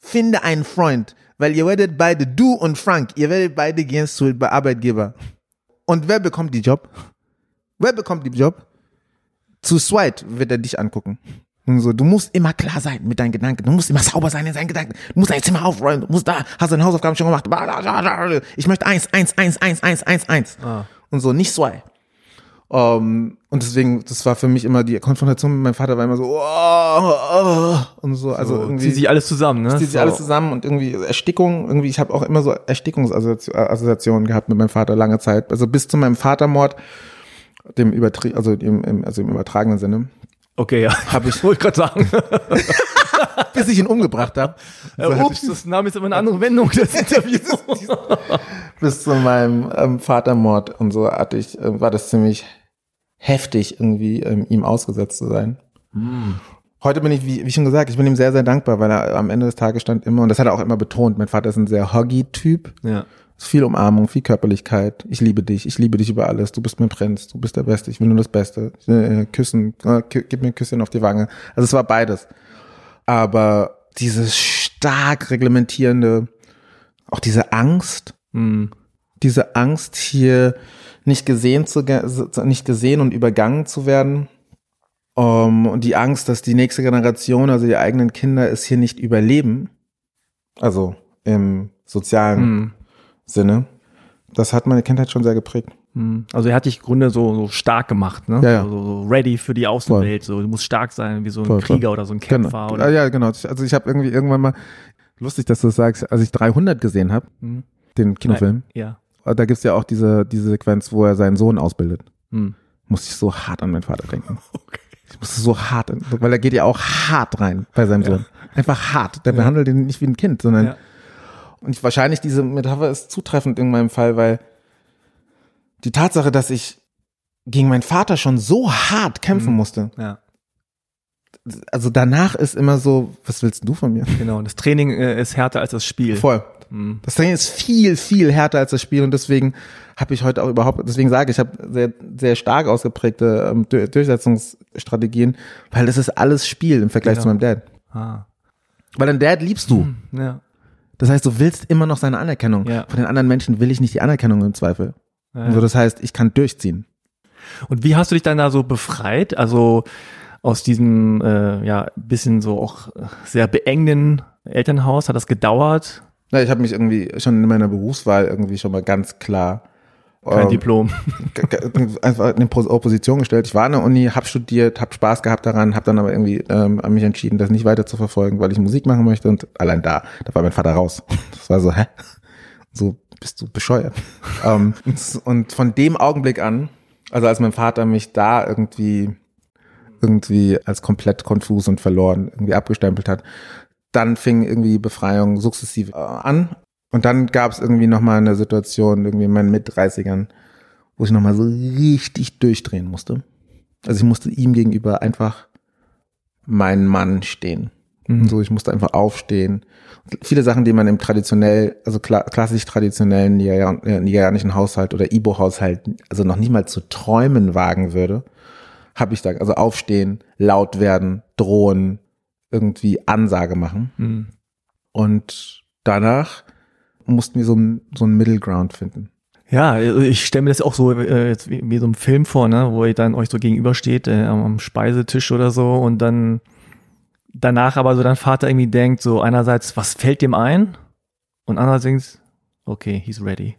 finde einen Freund, weil ihr werdet beide, du und Frank, ihr werdet beide gehen zu Arbeitgeber. Und wer bekommt die Job? Wer bekommt die Job? Zu zweit wird er dich angucken. Und so, du musst immer klar sein mit deinen Gedanken. Du musst immer sauber sein in seinen Gedanken. Du musst dein Zimmer aufräumen. Du musst da, hast deine Hausaufgaben schon gemacht. Ich möchte eins, eins, eins, eins, eins, eins, eins. Ah. Und so, nicht zwei. Um, ähm, und deswegen, das war für mich immer die Konfrontation mit meinem Vater war immer so, oh, oh, und so, also so, irgendwie. Zieht sich alles zusammen, ne? Zieht sich so. alles zusammen und irgendwie Erstickung, irgendwie, ich habe auch immer so Erstickungsassoziationen gehabt mit meinem Vater lange Zeit. Also bis zu meinem Vatermord, dem übertri also im, also im übertragenen Sinne. Okay, ja. Habe ich. (laughs) Wollte gerade sagen. (laughs) bis ich ihn umgebracht habe. So ja, ups, das nahm jetzt aber eine andere Wendung, das Interview. (laughs) bis zu meinem ähm, Vatermord und so hatte ich, äh, war das ziemlich heftig, irgendwie ähm, ihm ausgesetzt zu sein. Mm. Heute bin ich, wie, wie schon gesagt, ich bin ihm sehr, sehr dankbar, weil er am Ende des Tages stand immer, und das hat er auch immer betont, mein Vater ist ein sehr huggy-Typ. Ja. Viel Umarmung, viel Körperlichkeit. Ich liebe dich, ich liebe dich über alles. Du bist mein Prinz, du bist der Beste, ich will nur das Beste. Äh, küssen, äh, gib mir ein Küsschen auf die Wange. Also es war beides. Aber dieses stark reglementierende, auch diese Angst, mm. Diese Angst hier nicht gesehen zu, nicht gesehen und übergangen zu werden. Um, und die Angst, dass die nächste Generation, also die eigenen Kinder, es hier nicht überleben. Also im sozialen hm. Sinne. Das hat meine Kindheit schon sehr geprägt. Hm. Also er hat dich im Grunde so, so stark gemacht, ne? Ja, ja. So, so ready für die Außenwelt. So, du musst stark sein, wie so ein voll, Krieger voll. oder so ein Kämpfer. Genau. Oder? Ja, genau. Also ich habe irgendwie irgendwann mal, lustig, dass du das sagst, als ich 300 gesehen habe, hm. den Kinofilm. Ja da gibt's ja auch diese, diese Sequenz, wo er seinen Sohn ausbildet. Hm. Muss ich so hart an meinen Vater denken. (laughs) Okay. Ich musste so hart, weil er geht ja auch hart rein bei seinem ja. Sohn. Einfach hart. Der ja. behandelt ihn nicht wie ein Kind, sondern ja. und ich, wahrscheinlich diese Metapher ist zutreffend in meinem Fall, weil die Tatsache, dass ich gegen meinen Vater schon so hart kämpfen mhm. musste, ja also danach ist immer so, was willst du von mir? Genau, das Training äh, ist härter als das Spiel. Voll. Mhm. Das Training ist viel, viel härter als das Spiel und deswegen habe ich heute auch überhaupt, deswegen sage ich, ich habe sehr, sehr stark ausgeprägte ähm, Durchsetzungsstrategien, weil das ist alles Spiel im Vergleich genau. zu meinem Dad. Ah. Weil dein Dad liebst du. Hm, ja. Das heißt, du willst immer noch seine Anerkennung. Ja. Von den anderen Menschen will ich nicht die Anerkennung im Zweifel. Ja, ja. Also das heißt, ich kann durchziehen. Und wie hast du dich dann da so befreit? Also aus diesem äh, ja bisschen so auch sehr beengenden Elternhaus hat das gedauert? Na, ich habe mich irgendwie schon in meiner Berufswahl irgendwie schon mal ganz klar kein ähm, Diplom. (laughs) Einfach in Opposition gestellt. Ich war an der Uni, habe studiert, habe Spaß gehabt daran, habe dann aber irgendwie ähm, an mich entschieden, das nicht weiter zu verfolgen, weil ich Musik machen möchte. Und allein da, da war mein Vater raus. Das war so, hä? So bist du bescheuert. (laughs) ähm, und von dem Augenblick an, also als mein Vater mich da irgendwie irgendwie als komplett konfus und verloren irgendwie abgestempelt hat, dann fing irgendwie Befreiung sukzessive an. Und dann gab es irgendwie nochmal eine Situation, irgendwie in meinen Mit-30ern, wo ich nochmal so richtig durchdrehen musste. Also ich musste ihm gegenüber einfach mein Mann stehen. Mhm. So, ich musste einfach aufstehen. Viele Sachen, die man im traditionell, also kla klassisch traditionellen äh, nigerianischen Haushalt oder Ibo-Haushalt, also noch nicht mal zu träumen wagen würde, habe ich da, also aufstehen, laut werden, drohen, irgendwie Ansage machen. Mhm. Und danach mussten wir so, ein, so einen Middle Ground finden. Ja, ich stelle mir das auch so äh, jetzt wie, wie so ein Film vor, ne, wo ihr dann euch so gegenübersteht äh, am Speisetisch oder so und dann danach aber so dein Vater irgendwie denkt, so einerseits, was fällt dem ein? Und andererseits, okay, he's ready.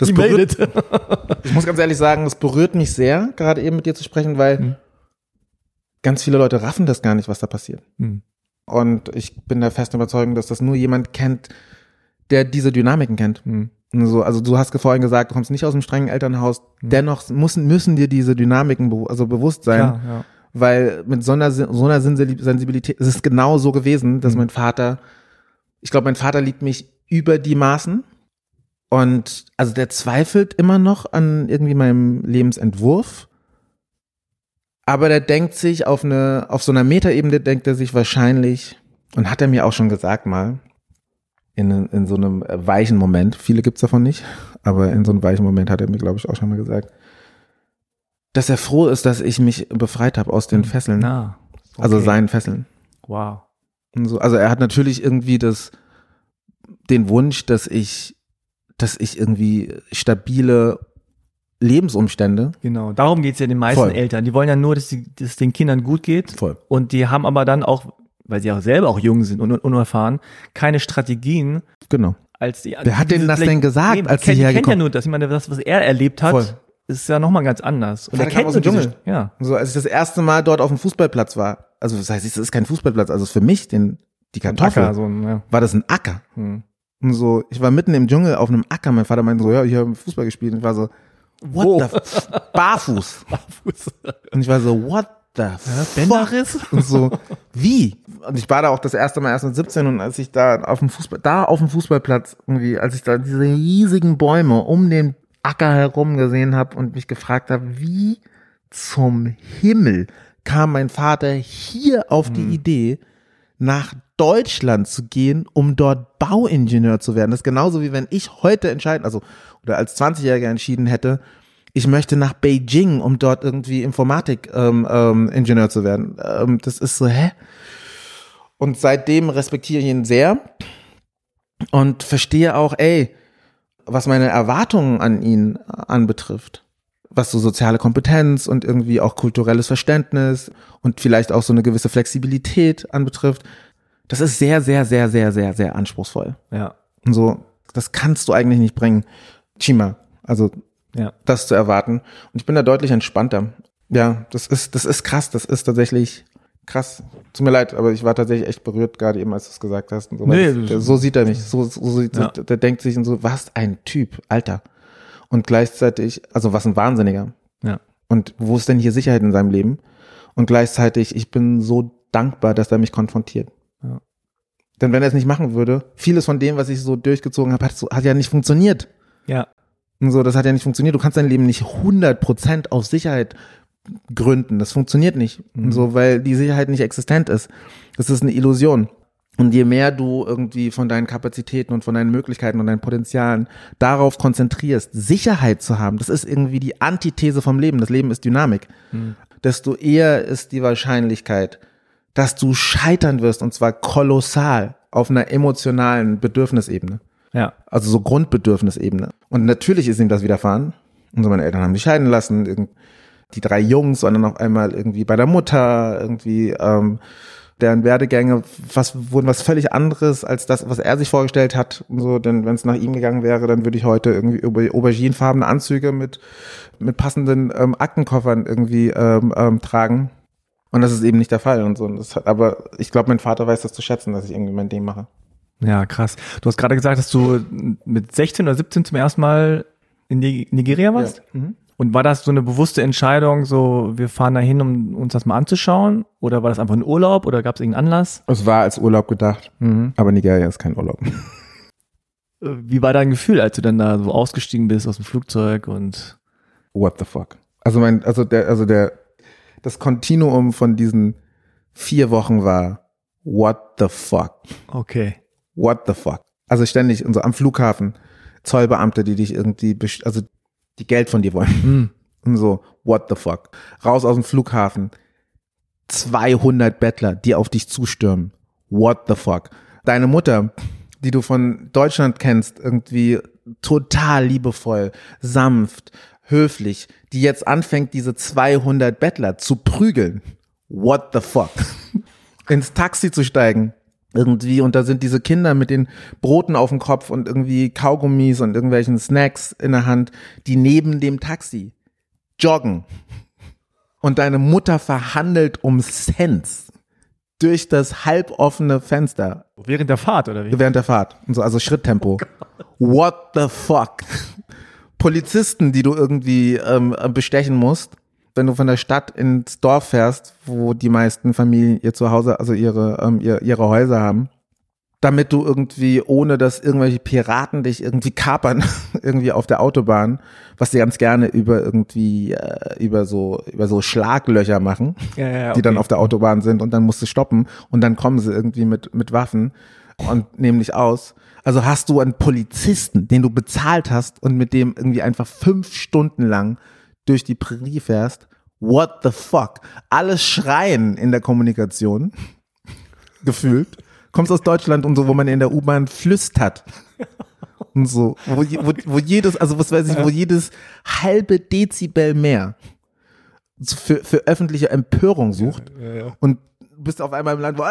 Das berührt, (laughs) ich muss ganz ehrlich sagen, es berührt mich sehr, gerade eben mit dir zu sprechen, weil hm. Ganz viele Leute raffen das gar nicht, was da passiert. Hm. Und ich bin der festen Überzeugung, dass das nur jemand kennt, der diese Dynamiken kennt. Mhm. So, also du hast vorhin gesagt, du kommst nicht aus einem strengen Elternhaus, mhm. dennoch müssen, müssen dir diese Dynamiken be also bewusst sein. Klar, ja. Weil mit so einer, so einer Sensibilität, es ist genau so gewesen, dass mhm. mein Vater, ich glaube, mein Vater liebt mich über die Maßen. Und also der zweifelt immer noch an irgendwie meinem Lebensentwurf. Aber der denkt sich auf eine, auf so einer Metaebene denkt er sich wahrscheinlich, und hat er mir auch schon gesagt mal, in, in so einem weichen Moment, viele gibt's davon nicht, aber in so einem weichen Moment hat er mir, glaube ich, auch schon mal gesagt, dass er froh ist, dass ich mich befreit habe aus den Fesseln. Ah, okay. Also seinen Fesseln. Wow. So, also er hat natürlich irgendwie das, den Wunsch, dass ich, dass ich irgendwie stabile Lebensumstände. Genau, darum geht's ja den meisten Voll. Eltern. Die wollen ja nur, dass, die, dass es den Kindern gut geht. Voll. Und die haben aber dann auch weil sie auch selber auch jung sind und unerfahren, keine Strategien. Genau. Als die, Wer hat denn das denn gesagt, nee, als kennt, sie kennt ja nur das. Ich meine, das, was er erlebt hat, Voll. ist ja nochmal ganz anders. Und er kennt aus dem Dschungel. Ja. So, als ich das erste Mal dort auf dem Fußballplatz war, also das heißt, es ist kein Fußballplatz, also für mich, den, die Kartoffel, Acker, so, ja. war das ein Acker. Hm. Und so, ich war mitten im Dschungel auf einem Acker, mein Vater meinte so, ja, ich habe Fußball gespielt. Und ich war so, what oh. the Barfuß. (laughs) Barfuß. Und ich war so, what the ja? (laughs) Und so, wie? Und ich war da auch das erste Mal erst mit 17 und als ich da auf dem Fußball, da auf dem Fußballplatz irgendwie, als ich da diese riesigen Bäume um den Acker herum gesehen habe und mich gefragt habe, wie zum Himmel kam mein Vater hier auf die hm. Idee, nach Deutschland zu gehen, um dort Bauingenieur zu werden. Das ist genauso wie wenn ich heute entscheiden, also oder als 20-Jähriger entschieden hätte, ich möchte nach Beijing, um dort irgendwie Informatik-Ingenieur ähm, ähm, zu werden. Ähm, das ist so, hä? Und seitdem respektiere ich ihn sehr und verstehe auch, ey, was meine Erwartungen an ihn anbetrifft, was so soziale Kompetenz und irgendwie auch kulturelles Verständnis und vielleicht auch so eine gewisse Flexibilität anbetrifft, das ist sehr, sehr, sehr, sehr, sehr, sehr anspruchsvoll. Ja. Und so, das kannst du eigentlich nicht bringen. Chima, also ja. das zu erwarten. Und ich bin da deutlich entspannter. Ja, das ist, das ist krass. Das ist tatsächlich krass. Tut mir leid, aber ich war tatsächlich echt berührt, gerade eben, als du es gesagt hast. So, nee, das, so sieht er nicht. So, so sieht, ja. der denkt sich so, was ein Typ, Alter. Und gleichzeitig, also was ein Wahnsinniger. Ja. Und wo ist denn hier Sicherheit in seinem Leben? Und gleichzeitig, ich bin so dankbar, dass er mich konfrontiert. Ja. Denn wenn er es nicht machen würde, vieles von dem, was ich so durchgezogen habe, hat, so, hat ja nicht funktioniert. Ja. Und so, das hat ja nicht funktioniert. Du kannst dein Leben nicht 100% auf Sicherheit gründen. Das funktioniert nicht. Mhm. So, weil die Sicherheit nicht existent ist. Das ist eine Illusion. Und je mehr du irgendwie von deinen Kapazitäten und von deinen Möglichkeiten und deinen Potenzialen darauf konzentrierst, Sicherheit zu haben, das ist irgendwie die Antithese vom Leben. Das Leben ist Dynamik. Mhm. Desto eher ist die Wahrscheinlichkeit, dass du scheitern wirst und zwar kolossal auf einer emotionalen Bedürfnisebene. Ja. Also so Grundbedürfnisebene. Und natürlich ist ihm das widerfahren. Und so meine Eltern haben sich scheiden lassen. die drei Jungs, sondern auf einmal irgendwie bei der Mutter, irgendwie ähm, deren Werdegänge was wurden was völlig anderes als das, was er sich vorgestellt hat. Und so, denn wenn es nach ihm gegangen wäre, dann würde ich heute irgendwie über auberginefarbene Anzüge mit mit passenden ähm, Aktenkoffern irgendwie ähm, ähm, tragen. Und das ist eben nicht der Fall und so. Und das hat, aber ich glaube, mein Vater weiß das zu schätzen, dass ich irgendwie mein Ding mache. Ja, krass. Du hast gerade gesagt, dass du mit 16 oder 17 zum ersten Mal in Nigeria warst? Ja. Mhm. Und war das so eine bewusste Entscheidung, so wir fahren da hin, um uns das mal anzuschauen? Oder war das einfach ein Urlaub oder gab es irgendeinen Anlass? Es war als Urlaub gedacht, mhm. aber Nigeria ist kein Urlaub. (laughs) Wie war dein Gefühl, als du dann da so ausgestiegen bist aus dem Flugzeug und What the fuck? Also mein, also der, also der, das Kontinuum von diesen vier Wochen war What the fuck? Okay. What the fuck? Also ständig und so am Flughafen Zollbeamte, die dich irgendwie, also die Geld von dir wollen. Mhm. Und so, what the fuck? Raus aus dem Flughafen. 200 Bettler, die auf dich zustürmen. What the fuck? Deine Mutter, die du von Deutschland kennst, irgendwie total liebevoll, sanft, höflich, die jetzt anfängt, diese 200 Bettler zu prügeln. What the fuck? (laughs) Ins Taxi zu steigen, irgendwie und da sind diese Kinder mit den Broten auf dem Kopf und irgendwie Kaugummis und irgendwelchen Snacks in der Hand, die neben dem Taxi joggen. Und deine Mutter verhandelt um Cents durch das halboffene Fenster. Während der Fahrt, oder wie? Während der Fahrt. Also Schritttempo. Oh What the fuck? Polizisten, die du irgendwie ähm, bestechen musst wenn du von der Stadt ins Dorf fährst, wo die meisten Familien ihr Zuhause, also ihre, ähm, ihr, ihre Häuser haben, damit du irgendwie, ohne dass irgendwelche Piraten dich irgendwie kapern, (laughs) irgendwie auf der Autobahn, was sie ganz gerne über irgendwie, äh, über so, über so Schlaglöcher machen, ja, ja, okay. die dann auf der Autobahn sind und dann musst du stoppen und dann kommen sie irgendwie mit, mit Waffen und nehmen dich aus. Also hast du einen Polizisten, den du bezahlt hast und mit dem irgendwie einfach fünf Stunden lang durch die Prärie fährst, what the fuck? Alles schreien in der Kommunikation, gefühlt. Kommst aus Deutschland und so, wo man in der U-Bahn flüstert. Und so, wo, wo, wo jedes, also was weiß ich, wo jedes halbe Dezibel mehr für, für öffentliche Empörung sucht. Ja, ja, ja. Und bist auf einmal im Land, wo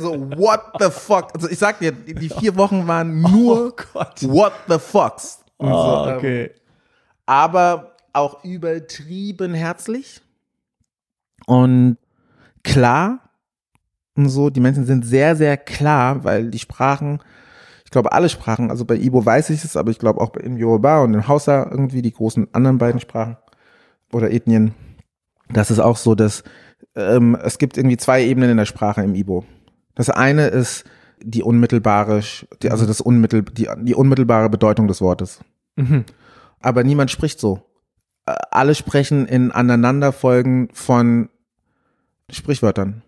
so what the fuck. Also ich sag dir, die vier Wochen waren nur oh what the fucks. Und oh, so, ähm, okay aber auch übertrieben herzlich und klar und so. Die Menschen sind sehr, sehr klar, weil die Sprachen, ich glaube alle Sprachen, also bei Ibo weiß ich es, aber ich glaube auch in Yoruba und in Hausa irgendwie die großen anderen beiden Sprachen oder Ethnien, das ist auch so, dass ähm, es gibt irgendwie zwei Ebenen in der Sprache im Ibo. Das eine ist die unmittelbare, die, also das unmittel, die, die unmittelbare Bedeutung des Wortes. Mhm aber niemand spricht so. Äh, alle sprechen in Aneinanderfolgen von Sprichwörtern.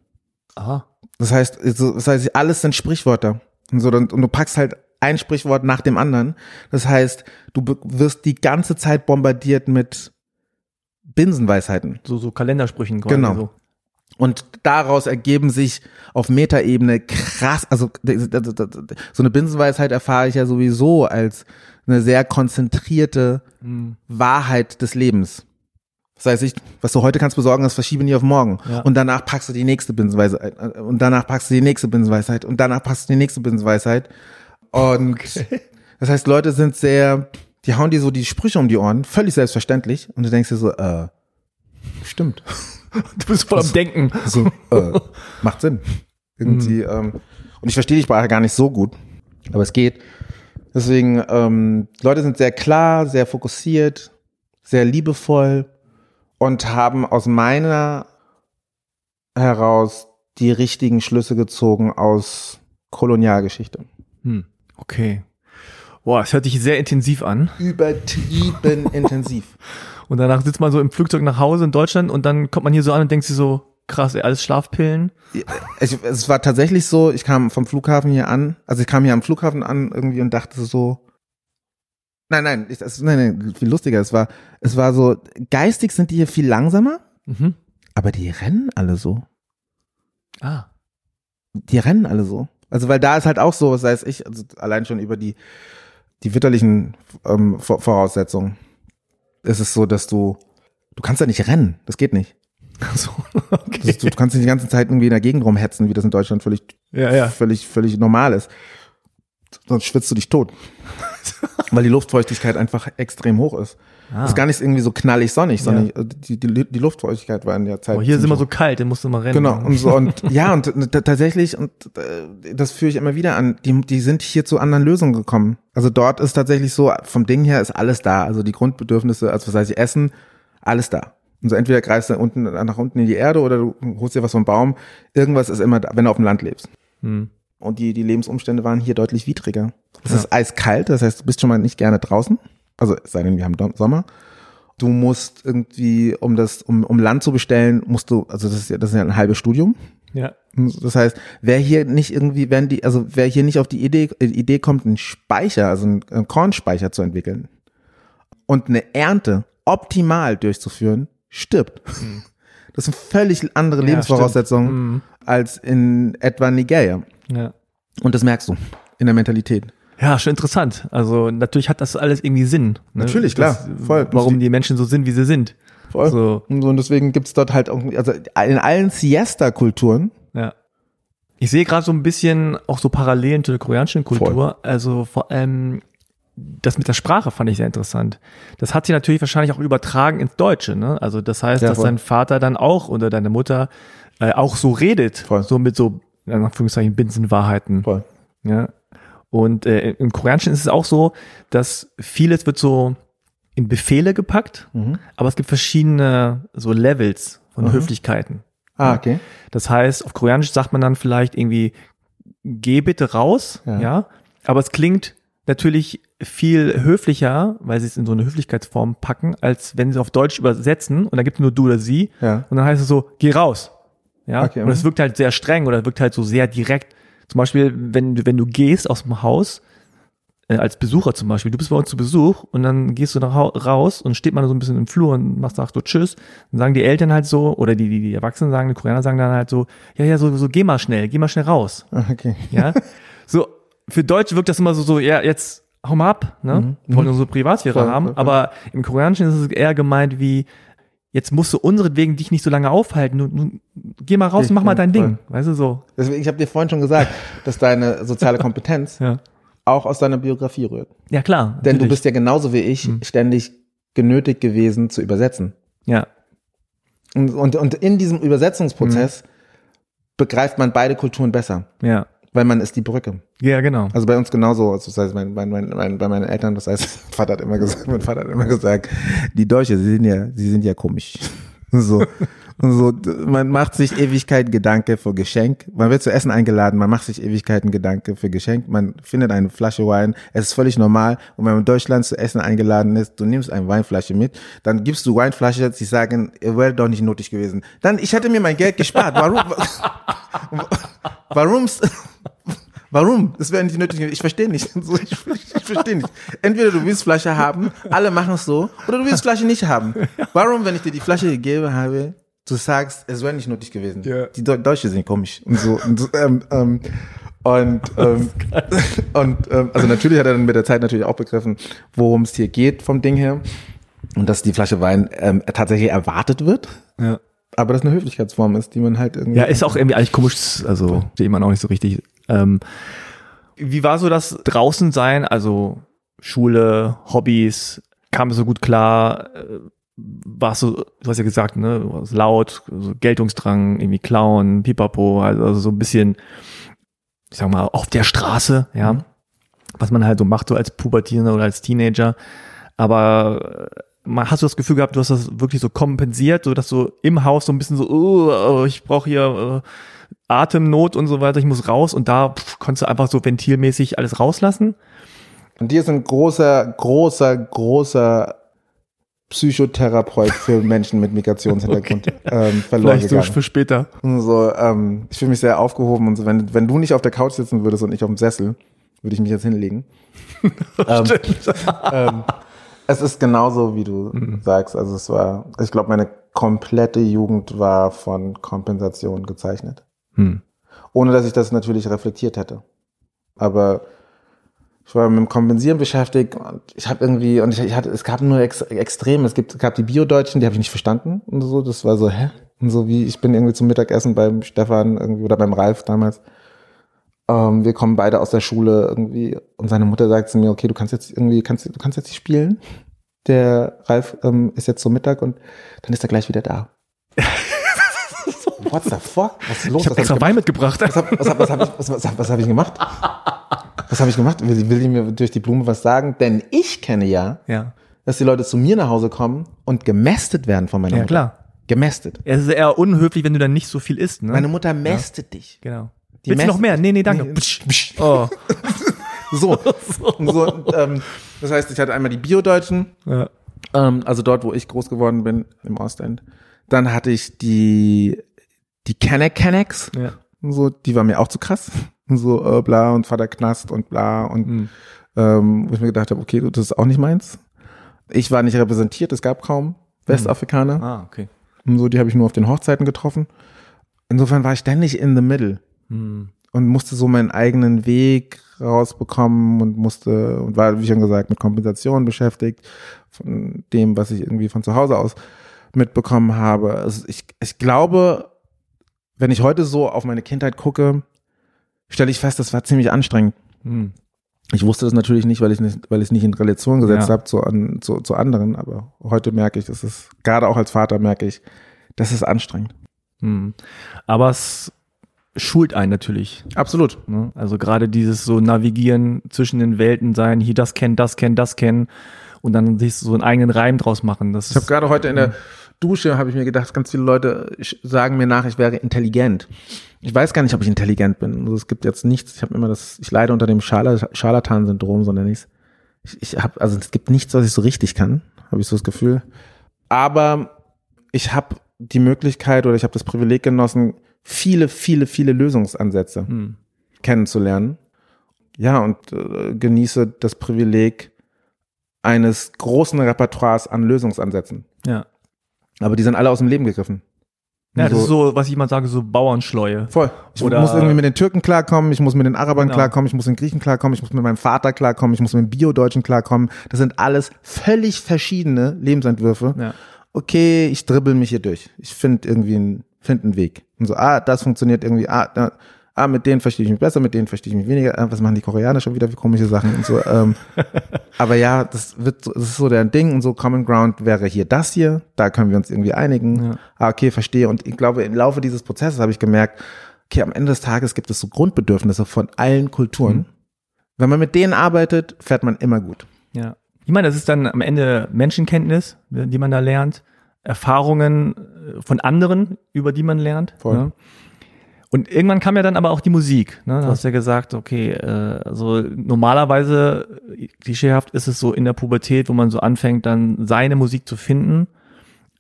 Aha. Das heißt, das heißt, alles sind Sprichwörter. Und, so, und du packst halt ein Sprichwort nach dem anderen. Das heißt, du wirst die ganze Zeit bombardiert mit Binsenweisheiten. So, so Kalendersprüchen quasi. Genau. So. Und daraus ergeben sich auf Metaebene krass, also so eine Binsenweisheit erfahre ich ja sowieso als eine sehr konzentrierte mhm. Wahrheit des Lebens. Das heißt, ich, was du heute kannst besorgen, das verschiebe nie auf morgen. Ja. Und danach packst du die nächste Binsenweisheit. Äh, und danach packst du die nächste Binsenweisheit. Und danach packst du die nächste Binsenweisheit. Und okay. (laughs) das heißt, Leute sind sehr, die hauen dir so die Sprüche um die Ohren, völlig selbstverständlich. Und du denkst dir so, äh, stimmt. (laughs) Du bist voll am Denken. So, äh, (laughs) macht Sinn. Irgendwie, mhm. ähm, und ich verstehe Sprache gar nicht so gut. Aber es geht. Deswegen, ähm, Leute sind sehr klar, sehr fokussiert, sehr liebevoll und haben aus meiner heraus die richtigen Schlüsse gezogen aus Kolonialgeschichte. Hm, okay. Boah, es hört sich sehr intensiv an. Übertrieben intensiv. (laughs) Und danach sitzt man so im Flugzeug nach Hause in Deutschland und dann kommt man hier so an und denkt sich so, krass, alles Schlafpillen. Es, es war tatsächlich so, ich kam vom Flughafen hier an, also ich kam hier am Flughafen an irgendwie und dachte so, nein, nein, ich, das, nein, nein, viel lustiger, es war, es war so, geistig sind die hier viel langsamer, mhm. aber die rennen alle so. Ah. Die rennen alle so. Also weil da ist halt auch so, was weiß ich, also allein schon über die, die witterlichen ähm, Voraussetzungen ist es so, dass du, du kannst da nicht rennen. Das geht nicht. (laughs) So, okay. Das, du, kannst nicht die ganze Zeit irgendwie in der Gegend rumhetzen, wie das in Deutschland völlig, Ja, ja. völlig, völlig normal ist. Sonst schwitzt du dich tot. (laughs) Weil die Luftfeuchtigkeit einfach extrem hoch ist. Ah. Ist gar nicht irgendwie so knallig sonnig, sondern die, die, die Luftfeuchtigkeit war in der Zeit. Oh, hier ist immer so kalt, dann musst du mal rennen. Genau, und so, und (laughs) ja, und t- tatsächlich, und äh, das führe ich immer wieder an, die, die sind hier zu anderen Lösungen gekommen. Also dort ist tatsächlich so, vom Ding her ist alles da. Also die Grundbedürfnisse, also was heißt ich, Essen, alles da. Und so entweder greifst du unten nach unten in die Erde oder du holst dir was vom Baum. Irgendwas ist immer da, wenn du auf dem Land lebst. Hm. Und die, die Lebensumstände waren hier deutlich widriger. Es Ja. ist eiskalt, das heißt, du bist schon mal nicht gerne draußen. Also es sei denn, wir haben Sommer. Du musst irgendwie, um das, um, um Land zu bestellen, musst du, also das ist ja, das ist ja ein halbes Studium. Ja. Das heißt, wer hier nicht irgendwie, wenn die, also wer hier nicht auf die Idee, äh, Idee kommt, einen Speicher, also einen Kornspeicher zu entwickeln und eine Ernte optimal durchzuführen, stirbt. (laughs) Das sind völlig andere Ja, Lebensvoraussetzungen. Mhm. als in etwa Nigeria. Ja. Und das merkst du in der Mentalität. Ja, schon interessant. Also natürlich hat das alles irgendwie Sinn. Ne? Natürlich, klar. Das, Voll. Warum die Menschen so sind, wie sie sind. Voll. So, Und deswegen gibt's dort halt auch, also in allen Siesta-Kulturen, ja. Ich sehe gerade so ein bisschen auch so Parallelen zu der koreanischen Kultur. Also vor allem das mit der Sprache fand ich sehr interessant. Das hat sich natürlich wahrscheinlich auch übertragen ins Deutsche. Ne? Also das heißt, Ja, dass voll. dein Vater dann auch oder deine Mutter äh, auch so redet. Voll. So mit so, in Anführungszeichen, Binsenwahrheiten. voll. Ja. Und äh, im Koreanischen ist es auch so, dass vieles wird so in Befehle gepackt, Mhm. aber es gibt verschiedene so Levels von Mhm. Höflichkeiten. Ah, okay. Das heißt, auf Koreanisch sagt man dann vielleicht irgendwie, geh bitte raus, Ja. ja. Aber es klingt natürlich viel höflicher, weil sie es in so eine Höflichkeitsform packen, als wenn sie auf Deutsch übersetzen und da gibt es nur du oder sie Ja. und dann heißt es so, geh raus. Ja. Okay, und es mhm. wirkt halt sehr streng oder wirkt halt so sehr direkt. Zum Beispiel, wenn, du- wenn du gehst aus dem Haus, äh, als Besucher zum Beispiel, du bist bei uns zu Besuch und dann gehst du nach raus und steht man so ein bisschen im Flur und machst sagst so Tschüss, dann sagen die Eltern halt so, oder die, die, die Erwachsenen sagen, die Koreaner sagen dann halt so, ja, ja, so, so geh mal schnell, geh mal schnell raus. Ah, Okay. Ja. (laughs) so, für Deutsche wirkt das immer so, so, ja, jetzt hau mal ab, ne? Mhm. Wir wollen unsere Privatsphäre Voll, haben, voll, voll. aber im Koreanischen ist es eher gemeint wie, jetzt musst du unseretwegen dich nicht so lange aufhalten, du, du, geh mal raus Ich und mach mal dein. Ding, weißt du, so. Deswegen, ich habe dir vorhin schon gesagt, dass deine soziale Kompetenz (laughs) Ja. auch aus deiner Biografie rührt. Ja, klar. Denn du natürlich. bist ja genauso wie ich Mhm. ständig genötigt gewesen zu übersetzen. ja, Und, und, und in diesem Übersetzungsprozess Mhm. begreift man beide Kulturen besser, ja. Weil man ist die Brücke. Ja, genau. Also bei uns genauso, also das heißt, mein, mein, mein, mein, bei meinen Eltern, das heißt, mein (laughs) Vater hat immer gesagt, mein Vater hat immer gesagt, die Deutsche, sie sind ja, sie sind ja komisch. (laughs) So. Und so, man macht sich Ewigkeit Gedanke für Geschenk. Man wird zu Essen eingeladen, man macht sich Ewigkeiten Gedanke für Geschenk. Man findet eine Flasche Wein. Es ist völlig normal. Und wenn man in Deutschland zu Essen eingeladen ist, du nimmst eine Weinflasche mit, dann gibst du Weinflasche, sie sagen, wäre doch nicht nötig gewesen. Dann, ich hätte mir mein Geld gespart. Warum? Warum's? (laughs) Warum? Das wäre nicht nötig. gewesen. Ich verstehe nicht. (laughs) Ich, ich verstehe nicht. Entweder du willst Flasche haben, alle machen es so, oder du willst Flasche nicht haben. Warum, wenn ich dir die Flasche gegeben habe, du sagst, es wäre nicht nötig gewesen. Ja. Die Deu Deutsche sind komisch und so. Und, so, ähm, ähm, und, (laughs) ähm, (laughs) und ähm, also natürlich hat er dann mit der Zeit natürlich auch begriffen, worum es hier geht vom Ding her. Und dass die Flasche Wein ähm, tatsächlich erwartet wird, Ja. aber das eine Höflichkeitsform ist, die man halt irgendwie. Ja, ist auch irgendwie eigentlich komisch, also versteht man auch nicht so richtig. Ähm, wie war so das draußen sein, also Schule, Hobbys, kam es so gut klar? Warst du, du hast ja gesagt, ne, laut, so Geltungsdrang, irgendwie klauen, pipapo, also, also so ein bisschen, ich sag mal, auf der Straße, ja, Mhm. was man halt so macht, so als Pubertierender oder als Teenager. Aber äh, mal hast du das Gefühl gehabt, du hast das wirklich so kompensiert, so dass du im Haus so ein bisschen so, oh, ich brauche hier äh, Atemnot und so weiter, ich muss raus und da pff, konntest du einfach so ventilmäßig alles rauslassen. Und dir ist ein großer, großer, großer Psychotherapeut für Menschen mit Migrationshintergrund (laughs) ähm, verloren Vielleicht so gegangen. für später. So, ähm, ich fühle mich sehr aufgehoben und so, wenn, wenn du nicht auf der Couch sitzen würdest und ich auf dem Sessel, würde ich mich jetzt hinlegen. (laughs) ähm, ähm, es ist genauso, wie du Mhm. sagst. Also es war, ich glaube, meine komplette Jugend war von Kompensation gezeichnet. Hm. Ohne dass ich das natürlich reflektiert hätte. Aber ich war mit dem Kompensieren beschäftigt und ich habe irgendwie, und ich, ich hatte, es gab nur Ex Extreme, es gibt, gab die Bio-Deutschen, die habe ich nicht verstanden und so, das war so, hä? Und so wie, ich bin irgendwie zum Mittagessen beim Stefan irgendwie oder beim Ralf damals. Ähm, wir kommen beide aus der Schule irgendwie und seine Mutter sagt zu mir, okay, du kannst jetzt irgendwie, kannst, du kannst jetzt nicht spielen. Der Ralf ähm, ist jetzt zum Mittag und dann ist er gleich wieder da. What the fuck? Was ist los? Ich habe extra Wein mitgebracht. Was habe was hab, was hab ich, was, was, was hab ich gemacht? Was habe ich gemacht? Will, will die mir durch die Blume was sagen? Denn ich kenne ja, Ja. dass die Leute zu mir nach Hause kommen und gemästet werden von meiner Ja, Mutter. klar. Gemästet. Es ist eher unhöflich, wenn du dann nicht so viel isst, ne? Meine Mutter mästet dich. genau. Die Willst du noch mehr? Nee, nee, danke. Nee. Psch, (laughs) psch. Oh. (laughs) (laughs) So. So und, ähm, das heißt, ich hatte einmal die Bio-Deutschen, Ja. ähm, also dort, wo ich groß geworden bin, im Ostend. Dann hatte ich die, die Kenneck Kennecks. Ja. So, die war mir auch zu krass. Und so, äh, bla, und Vater Knast und bla. Und Mhm. ähm, wo ich mir gedacht habe, okay, das ist auch nicht meins. Ich war nicht repräsentiert, es gab kaum Westafrikaner. Ah, okay. Und so, die habe ich nur auf den Hochzeiten getroffen. Insofern war ich ständig in the middle Mhm. und musste so meinen eigenen Weg rausbekommen und musste und war, wie schon gesagt, mit Kompensation beschäftigt von dem, was ich irgendwie von zu Hause aus mitbekommen habe. Also ich, ich glaube, wenn ich heute so auf meine Kindheit gucke, stelle ich fest, das war ziemlich anstrengend. Mhm. Ich wusste das natürlich nicht, weil ich nicht, weil ich es nicht in Relation gesetzt Ja. habe zu, an, zu, zu anderen, aber heute merke ich, das ist, gerade auch als Vater merke ich, das ist anstrengend. Mhm. Aber es schult einen natürlich. Absolut. Ne? Also gerade dieses so Navigieren zwischen den Welten sein, hier das kennen, das kennen, das kennen und dann sich so einen eigenen Reim draus machen. Das Ich habe gerade heute in der Dusche, habe ich mir gedacht, ganz viele Leute sagen mir nach, ich wäre intelligent. Ich weiß gar nicht, ob ich intelligent bin. Also es gibt jetzt nichts, ich habe immer das, ich leide unter dem Scharla Scharlatan-Syndrom, so nenne ich's. Ich, ich habe, also es gibt nichts, was ich so richtig kann, habe ich so das Gefühl. Aber ich habe die Möglichkeit oder ich habe das Privileg genossen, viele, viele, viele Lösungsansätze Hm. kennenzulernen. Ja, und äh, genieße das Privileg eines großen Repertoires an Lösungsansätzen. Ja. Aber die sind alle aus dem Leben gegriffen. Ja, das ist so, was ich mal sage, so Bauernschleue. Voll. Ich Oder- muss irgendwie mit den Türken klarkommen, ich muss mit den Arabern Genau. klarkommen, ich muss mit den Griechen klarkommen, ich muss mit meinem Vater klarkommen, ich muss mit dem Bio-Deutschen klarkommen. Das sind alles völlig verschiedene Lebensentwürfe. Ja. Okay, ich dribbel mich hier durch. Ich finde irgendwie einen, find einen Weg. Und so, ah, das funktioniert irgendwie, ah, da, ah, mit denen verstehe ich mich besser, mit denen verstehe ich mich weniger. Ah, was machen die Koreaner schon wieder für komische Sachen und so. Ähm, (laughs) aber ja, das wird, so- das ist so der Ding und so Common Ground wäre hier das hier. Da können wir uns irgendwie einigen. Ja. Ah, okay, verstehe. Und ich glaube, im Laufe dieses Prozesses habe ich gemerkt, okay, am Ende des Tages gibt es so Grundbedürfnisse von allen Kulturen. Mhm. Wenn man mit denen arbeitet, fährt man immer gut. Ja. Ich meine, das ist dann am Ende Menschenkenntnis, die man da lernt, Erfahrungen äh, von anderen, über die man lernt. Voll. Ne? Und irgendwann kam ja dann aber auch die Musik. Ne? Du hast ja gesagt, okay, äh, also normalerweise, äh, klischeehaft ist es so in der Pubertät, wo man so anfängt, dann seine Musik zu finden.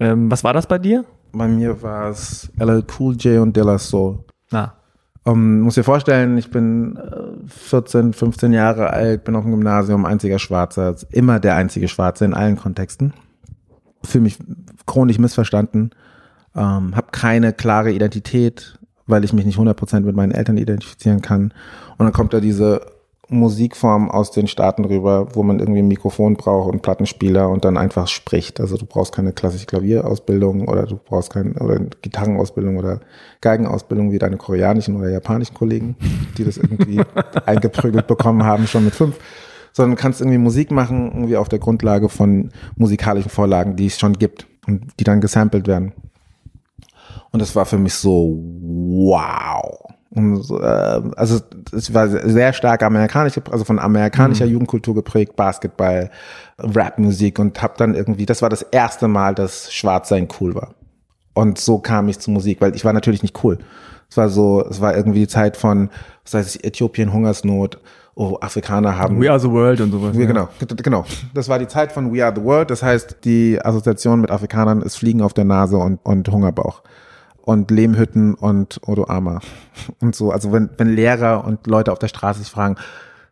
Ähm, was war das bei dir? Bei mir war es LL Cool J und De La Soul. Na, Um, muss dir vorstellen, ich bin äh, 14, 15 Jahre alt, bin auf dem Gymnasium, einziger Schwarzer, immer der einzige Schwarze in allen Kontexten. Fühle mich chronisch missverstanden, ähm, habe keine klare Identität, weil ich mich nicht 100% mit meinen Eltern identifizieren kann. Und dann kommt da diese Musikform aus den Staaten rüber, wo man irgendwie ein Mikrofon braucht und Plattenspieler und dann einfach spricht. Also du brauchst keine klassische Klavierausbildung oder du brauchst keine oder Gitarrenausbildung oder Geigenausbildung wie deine koreanischen oder japanischen Kollegen, die das irgendwie (laughs) eingeprügelt bekommen haben schon mit fünf, sondern kannst irgendwie Musik machen, irgendwie auf der Grundlage von musikalischen Vorlagen, die es schon gibt und die dann gesampelt werden. Und das war für mich so, wow. Und äh, also es war sehr stark amerikanisch, also von amerikanischer Jugendkultur geprägt, Basketball, Rapmusik und hab dann irgendwie, das war das erste Mal, dass Schwarzsein cool war. Und so kam ich zur Musik, weil ich war natürlich nicht cool. Es war so, es war irgendwie die Zeit von, was heißt Äthiopien, Hungersnot, oh, Afrikaner haben We Are the World und sowas. ja, genau, genau. Das war die Zeit von We Are the World. Das heißt, die Assoziation mit Afrikanern ist Fliegen auf der Nase und, und Hungerbauch. Und Lehmhütten und Odo Ama. (laughs) Und so. Also wenn, wenn Lehrer und Leute auf der Straße sich fragen,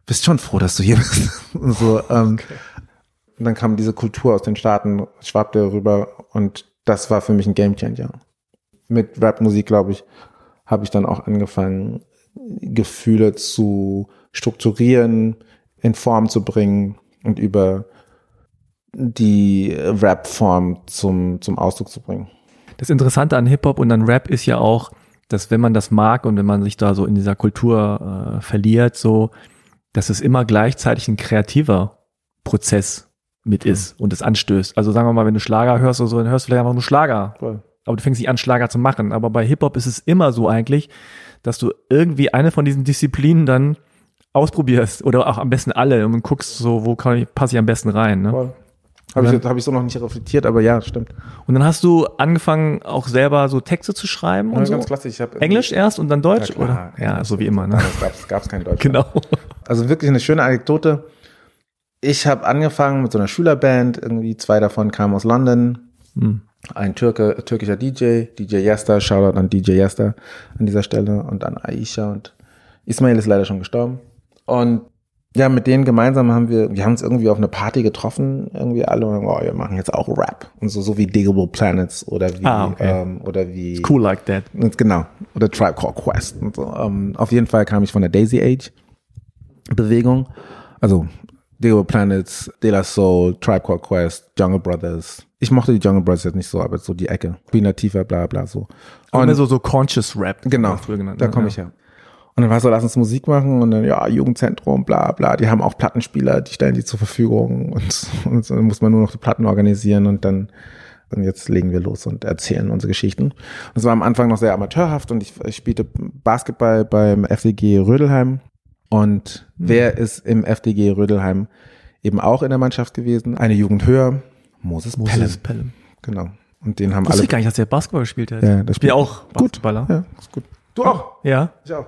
bist schon froh, dass du hier bist. (laughs) Und so, ähm, und dann kam diese Kultur aus den Staaten, schwappte rüber und das war für mich ein Gamechanger. Mit Rapmusik, glaube ich, habe ich dann auch angefangen, Gefühle zu strukturieren, in Form zu bringen und über die Rap-Form zum, zum Ausdruck zu bringen. Das Interessante an Hip-Hop und an Rap ist ja auch, dass wenn man das mag und wenn man sich da so in dieser Kultur äh, verliert, so, dass es immer gleichzeitig ein kreativer Prozess mit ist und es anstößt. Also sagen wir mal, wenn du Schlager hörst oder so, dann hörst du vielleicht einfach nur Schlager. Voll. Aber du fängst nicht an, Schlager zu machen. Aber bei Hip-Hop ist es immer so eigentlich, dass du irgendwie eine von diesen Disziplinen dann ausprobierst oder auch am besten alle und guckst so, wo kann ich, passe ich am besten rein. Ne? Voll. Habe ich, hab ich so noch nicht reflektiert, aber ja, stimmt. Und dann hast du angefangen, auch selber so Texte zu schreiben und Ja, so. ganz klassisch. Ich hab Englisch erst und dann Deutsch, Ja, oder? Ja, so wie immer, ne? Es gab's, gab's kein Deutsch. Genau. Also wirklich eine schöne Anekdote. Ich habe angefangen mit so einer Schülerband, irgendwie zwei davon kamen aus London. Hm. Ein Türke, türkischer DJ, DJ Yester, Shoutout an DJ Yester an dieser Stelle und an Aisha und Ismail ist leider schon gestorben. Und ja, mit denen gemeinsam haben wir, wir haben uns irgendwie auf eine Party getroffen, irgendwie alle und oh, wir machen jetzt auch Rap und so, so wie Diggable Planets oder wie, Ah, okay. ähm, oder wie Cool like that. Genau. Oder Tribe Called Quest und so. Ähm, auf jeden Fall kam ich von der Daisy Age Bewegung. Also Deo Planets, De La Soul, Tribe Called Quest, Jungle Brothers. Ich mochte die Jungle Brothers jetzt nicht so, aber so die Ecke. Queen Tiefer, bla bla so. Und Und so, so Conscious Rap. genau, früher genannt. da ne? komme Ja. ich her. Und dann war so, lass uns Musik machen und dann, ja, Jugendzentrum, bla bla. Die haben auch Plattenspieler, die stellen die zur Verfügung und, (laughs) und dann muss man nur noch die Platten organisieren und dann und jetzt legen wir los und erzählen unsere Geschichten. Das war am Anfang noch sehr amateurhaft und ich, ich spielte Basketball beim FDG Rödelheim. Und Mhm. wer ist im FDG Rödelheim eben auch in der Mannschaft gewesen? Eine Jugend höher, Moses, Moses Pelham. Pelham. Genau. Und den haben Wusste alle. ich gar nicht, dass der Basketball gespielt hat. Ja, das spielt- auch Gut. Basketballer. Ja, ist gut. Du auch. Ja. Ich auch.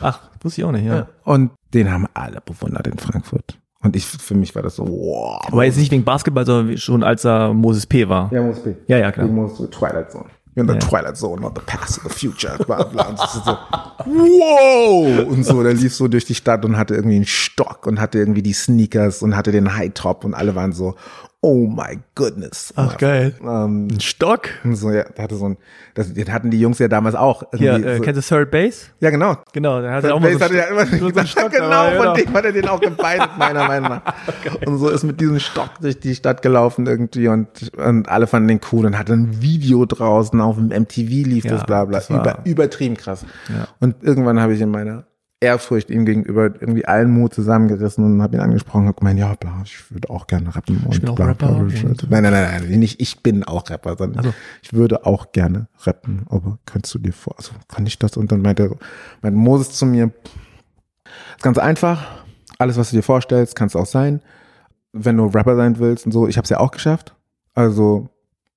Ach, wusste ich auch nicht, ja. Und den haben alle bewundert in Frankfurt. Und ich, für mich war das so, wow. Aber jetzt nicht wegen Basketball, sondern schon als er Moses P. war. Ja, Moses P. Ja, ja, klar. Die Moses Twilight Zone. You're in the Ja. Twilight Zone, not the past, the future, bla bla. Und ist so, wow! Und so, der lief so durch die Stadt und hatte irgendwie einen Stock und hatte irgendwie die Sneakers und hatte den High Top und alle waren so, oh my goodness. Ach, geil. Ähm, Ein Stock? so, ja, der hatte so ein, das, den hatten die Jungs ja damals auch. Ja, irgendwie äh, so, kennst du Third Base? ja, genau. Genau, der hatte Third auch mal Base so hatte ja immer so einen Stock genau, dabei, von genau. dem hat er den auch gebeitet, meiner Meinung nach. (laughs) Und so ist mit diesem Stock durch die Stadt gelaufen irgendwie und, und alle fanden den cool und hatte ein Video draußen, auf dem MTV lief Ja, das, bla bla. das Über, übertrieben krass. Ja. Und irgendwann habe ich in meiner Ehrfurcht ihm gegenüber irgendwie allen Mut zusammengerissen und habe ihn angesprochen und gemeint, ja, bla, ich würde auch gerne rappen. Und bin auch bla, Rapper bla, bla, Nein, nein, nein, nein, nicht ich bin auch Rapper, sondern Also. ich würde auch gerne rappen, aber könntest du dir vor, also kann ich das? Und dann meinte, meinte Moses zu mir, ist ganz einfach, alles, was du dir vorstellst, kannst du auch sein. Wenn du Rapper sein willst und so, ich habe es ja auch geschafft. Also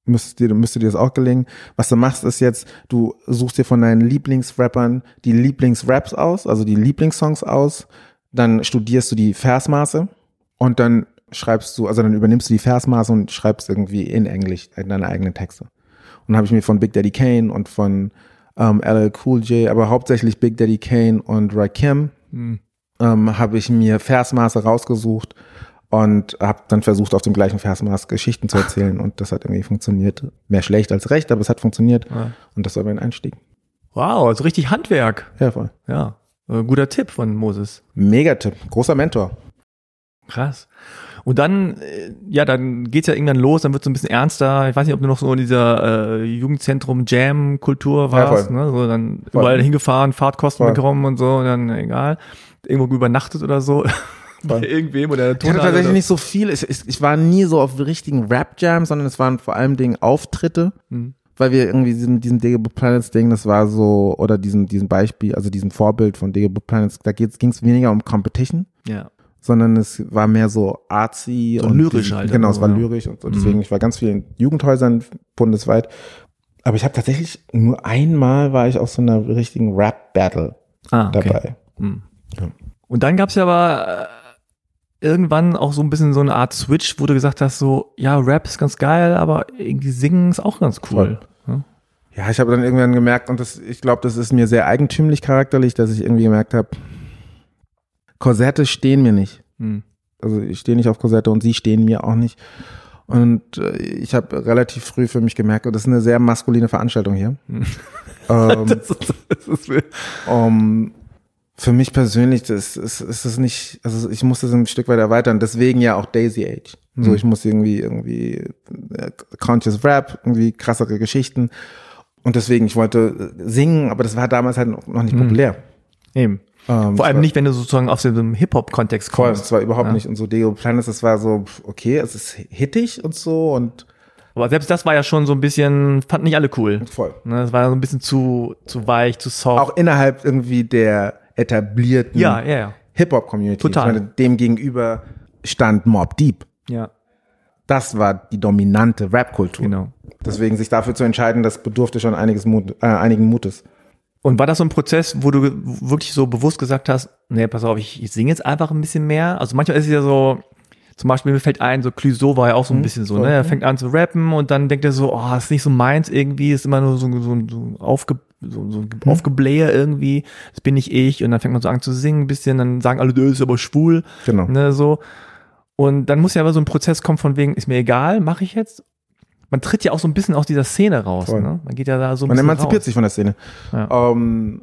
müsste dir, müsste dir das auch gelingen. Was du machst, ist jetzt, du suchst dir von deinen Lieblingsrappern die Lieblingsraps aus, also die Lieblingssongs aus. Dann studierst du die Versmaße und dann schreibst du, also dann übernimmst du die Versmaße und schreibst irgendwie in Englisch deine eigenen Texte. Und dann habe ich mir von Big Daddy Kane und von ähm, LL Cool J, aber hauptsächlich Big Daddy Kane und Rakim, Hm. ähm, habe ich mir Versmaße rausgesucht und habe dann versucht, auf dem gleichen Versmaß Geschichten zu erzählen und das hat irgendwie funktioniert. Mehr schlecht als recht, aber es hat funktioniert Ja. und das war mein Einstieg. Wow, also richtig Handwerk. Ja, voll. Ja, äh, guter Tipp von Moses. Megatipp, großer Mentor. Krass. Und dann, äh, ja, dann geht's ja irgendwann los, dann wird so ein bisschen ernster. Ich weiß nicht, ob du noch so in dieser äh, Jugendzentrum Jam-Kultur warst, voll. ne? So dann Voll. überall hingefahren, Fahrtkosten Voll. bekommen und so, und dann egal. Irgendwo übernachtet oder so. (laughs) Bei (laughs) irgendwem oder der Ich hatte tatsächlich nicht so viel. Ich, ich, ich war nie so auf richtigen Rap-Jams, sondern es waren vor allem Dingen Auftritte, Hm. weil wir irgendwie diesen, diesen Digable Planets Ding, das war so, oder diesen, diesen Beispiel, also diesen Vorbild von Digable Planets, da ging es weniger um Competition, Ja. sondern es war mehr so artsy So und lyrisch halt, Genau, es war ja. lyrisch und so. Deswegen, ich war ganz viel in Jugendhäusern bundesweit. Aber ich habe tatsächlich nur einmal war ich auf so einer richtigen Rap-Battle Ah, okay. dabei. Hm. Ja. Und dann gab's ja aber äh, irgendwann auch so ein bisschen so eine Art Switch, wo du gesagt hast, so, ja, Rap ist ganz geil, aber irgendwie singen ist auch ganz cool. Ja. Ja, ich habe dann irgendwann gemerkt, und das, ich glaube, das ist mir sehr eigentümlich charakterlich, dass ich irgendwie gemerkt habe, Korsette stehen mir nicht. Hm. Also ich stehe nicht auf Korsette und sie stehen mir auch nicht. Und äh, ich habe relativ früh für mich gemerkt, das ist eine sehr maskuline Veranstaltung hier. ähm, (laughs) Das ist, das ist, um, Für mich persönlich das ist, ist es nicht, also ich muss das ein Stück weit erweitern, deswegen ja auch Daisy Age. So, Mhm. ich muss irgendwie, irgendwie äh, Conscious Rap, irgendwie krassere Geschichten. Und deswegen, ich wollte äh, singen, aber das war damals halt noch nicht Mhm. populär. Eben. Ähm, Vor allem es nicht, wenn du sozusagen aus dem Hip-Hop-Kontext war, voll, kommst. es war überhaupt Ja. nicht. Und so Deo Planet, das war so, okay, es ist hittig und so und Aber selbst das war ja schon so ein bisschen, fanden nicht alle cool. voll. Ne, Das war so ein bisschen zu, zu weich, zu soft. Auch innerhalb irgendwie der etablierten ja, ja, ja. Hip-Hop-Community. Total. Meine, dem gegenüber stand Mob Deep. Ja, Das war die dominante Rap-Kultur. genau. Deswegen sich dafür zu entscheiden, das bedurfte schon einiges Mut, äh, einigen Mutes. Und war das so ein Prozess, wo du wirklich so bewusst gesagt hast, nee, pass auf, ich, ich singe jetzt einfach ein bisschen mehr? Also manchmal ist es ja so, zum Beispiel mir fällt ein, so Clouseau war ja auch so ein bisschen so, ne? Er fängt an zu rappen und dann denkt er so, oh, ist nicht so meins irgendwie, ist immer nur so, so, so, aufge, so, so aufgeblähe irgendwie, das bin nicht ich. Und dann fängt man so an zu singen ein bisschen, dann sagen alle, du ist aber schwul, Genau. ne, so. Und dann muss ja aber so ein Prozess kommen von wegen, ist mir egal, mache ich jetzt? Man tritt ja auch so ein bisschen aus dieser Szene raus, Voll. ne? Man geht ja da so ein Man bisschen emanzipiert raus. sich von der Szene. Ja. Ähm,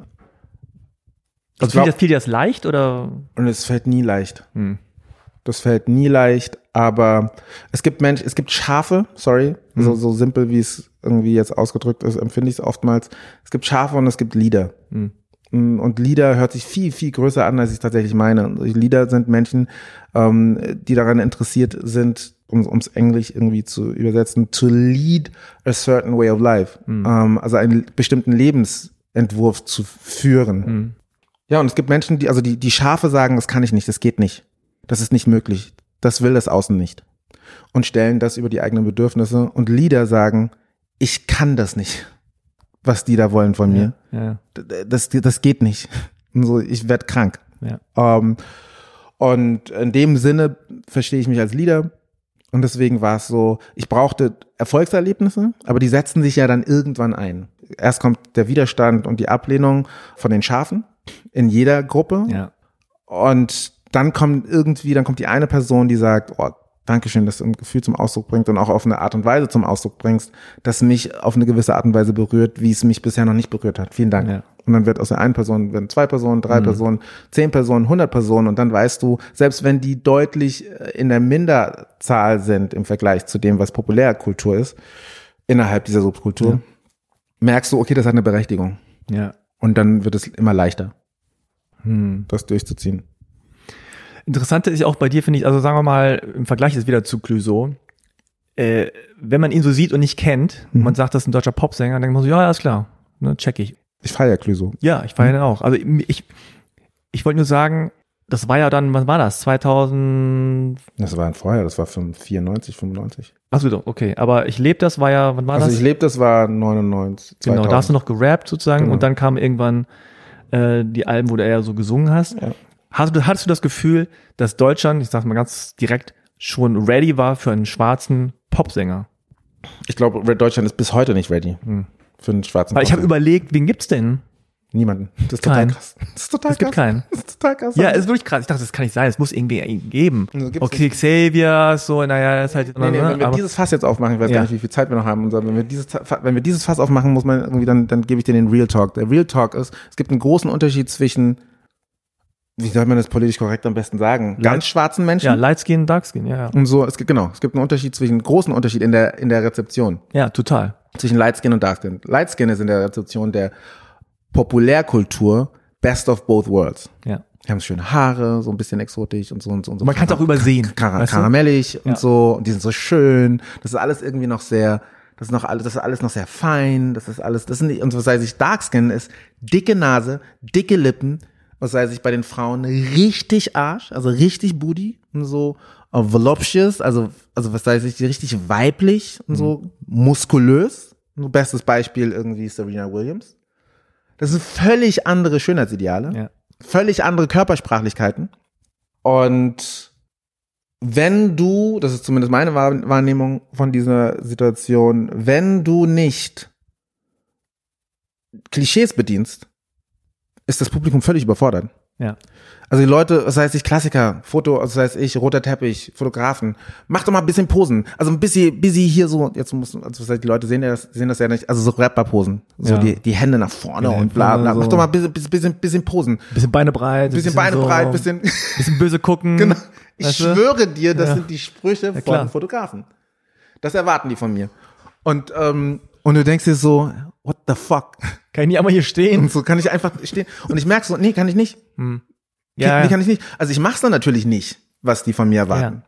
ich Also fiel, dir das, fiel dir das leicht oder? und es fällt nie leicht. Hm. Das fällt nie leicht, aber es gibt Mensch, es gibt Schafe, sorry, Mhm. so, so simpel wie es irgendwie jetzt ausgedrückt ist, empfinde ich es oftmals. Es gibt Schafe und es gibt Lieder. Hm. Mm, Und Lieder hört sich viel, viel größer an, als ich tatsächlich meine. Lieder sind Menschen, ähm, die daran interessiert sind, um es Englisch irgendwie zu übersetzen, to lead a certain way of life. Ähm, also einen bestimmten Lebensentwurf zu führen. Hm. Ja, und es gibt Menschen, die, also die, die Schafe sagen, das kann ich nicht, das geht nicht. Das ist nicht möglich. Das will das Außen nicht. Und stellen das über die eigenen Bedürfnisse. Und Lieder sagen, ich kann das nicht, was die da wollen von mir. Ja, D- Das, das geht nicht. So, ich werd krank. ja. Ähm, und in dem Sinne verstehe ich mich als Leader. Und deswegen war es so, ich brauchte Erfolgserlebnisse, aber die setzen sich ja dann irgendwann ein. Erst kommt der Widerstand und die Ablehnung von den Schafen in jeder Gruppe. ja. Und dann kommt irgendwie, dann kommt die eine Person, die sagt, oh, Dankeschön, dass du ein Gefühl zum Ausdruck bringst und auch auf eine Art und Weise zum Ausdruck bringst, das mich auf eine gewisse Art und Weise berührt, wie es mich bisher noch nicht berührt hat. Vielen Dank. Ja. Und dann wird aus der einen Person, werden zwei Personen, drei Personen, zehn Personen, hundert Personen und dann weißt du, selbst wenn die deutlich äh, in der Minderzahl sind im Vergleich zu dem, was Populärkultur ist, innerhalb dieser Subkultur, merkst du, okay, das hat eine Berechtigung. ja. Und dann wird es immer leichter, Hm. das durchzuziehen. Interessante ist ja auch bei dir, finde ich, also sagen wir mal, im Vergleich jetzt wieder zu Clouseau, äh, wenn man ihn so sieht und nicht kennt, und man sagt, das ist ein deutscher Popsänger, dann denkt man so, ja, ja, ist klar, ne, check ich. Ich feiere Clüso. Ja, ich feiere den auch. Also ich, ich wollte nur sagen, das war ja dann, was war das, 2000, Das war ein vorher, das war 94, 95. achso, okay, aber ich lebe das war ja, wann war Also das? ich lebe, das war 99, 2000. Genau, da hast du noch gerappt sozusagen Genau. und dann kam irgendwann äh, die Alben, wo du eher so gesungen hast. Ja. Hast du, hattest du das Gefühl, dass Deutschland, ich sag's mal ganz direkt, schon ready war für einen schwarzen Popsänger? Ich glaube, Deutschland ist bis heute nicht ready Hm. für einen schwarzen Weil ich habe überlegt, wen gibt's denn? Niemanden. Das ist total Keinen. krass. Das ist total Es gibt krass. keinen. Das ist total krass. Ja, ist wirklich krass. Ich dachte, das kann nicht sein. Es muss irgendwie einen geben. Also Okay, Xavier, so, naja, das ist halt. Nee, nee, wenn wir dieses Fass jetzt aufmachen, ich weiß Ja. gar nicht, wie viel Zeit wir noch haben, wenn wir dieses, wenn wir dieses Fass aufmachen, muss man irgendwie, dann, dann gebe ich dir den Real Talk. Der Real Talk ist, es gibt einen großen Unterschied zwischen, wie soll man das politisch korrekt am besten sagen, Light- ganz schwarzen Menschen ja, Light Skin, Dark Skin, ja, ja. und so, es gibt, genau, es gibt einen Unterschied zwischen, einen großen Unterschied in der, in der Rezeption. Ja, total. zwischen Light Skin und Dark Skin. Light Skin ist in der Rezeption der Populärkultur best of both worlds. Ja. Die haben schöne Haare, so ein bisschen exotisch und so und so. Und so Man kann's auch übersehen, Kar weißt du? karamellig und Ja. so. Und die sind so schön. Das ist alles irgendwie noch sehr, das ist noch alles, das ist alles noch sehr fein. Das ist alles, das sind nicht, und was weiß ich, Dark Skin ist dicke Nase, dicke Lippen. Was weiß ich, bei den Frauen richtig Arsch, also richtig Booty und so äh, voluptuous, also, also was weiß ich, richtig weiblich und so muskulös. So bestes Beispiel irgendwie Serena Williams. Das sind völlig andere Schönheitsideale Ja. völlig andere Körpersprachlichkeiten. Und wenn du, das ist zumindest meine Wahr- Wahrnehmung von dieser Situation, wenn du nicht Klischees bedienst, ist das Publikum völlig überfordert. Ja. Also die Leute, das heißt ich Klassiker, Foto, das heißt ich roter Teppich, Fotografen, mach doch mal ein bisschen Posen. Also ein bisschen, bisschen hier so, jetzt muss, also das heißt, die Leute sehen das, sehen das ja nicht, also so Rapper-Posen. So Ja. die, die Hände nach vorne Die und bla bla. so. Mach doch mal ein bisschen, bisschen, bisschen, bisschen Posen. Bisschen Beine breit. Bisschen Beine so, breit, bisschen, (laughs) Bisschen böse gucken. genau. Ich weißt du? schwöre dir, das Ja. sind die Sprüche von Fotografen. Das erwarten die von mir. Und, ähm, und du denkst dir so, what the fuck? Kann ich nicht einmal hier stehen? Und so kann ich einfach stehen. Und ich merke so, nee, kann ich nicht. Ja, Nee, kann ich nicht. Also ich mach's dann natürlich nicht, was die von mir erwarten.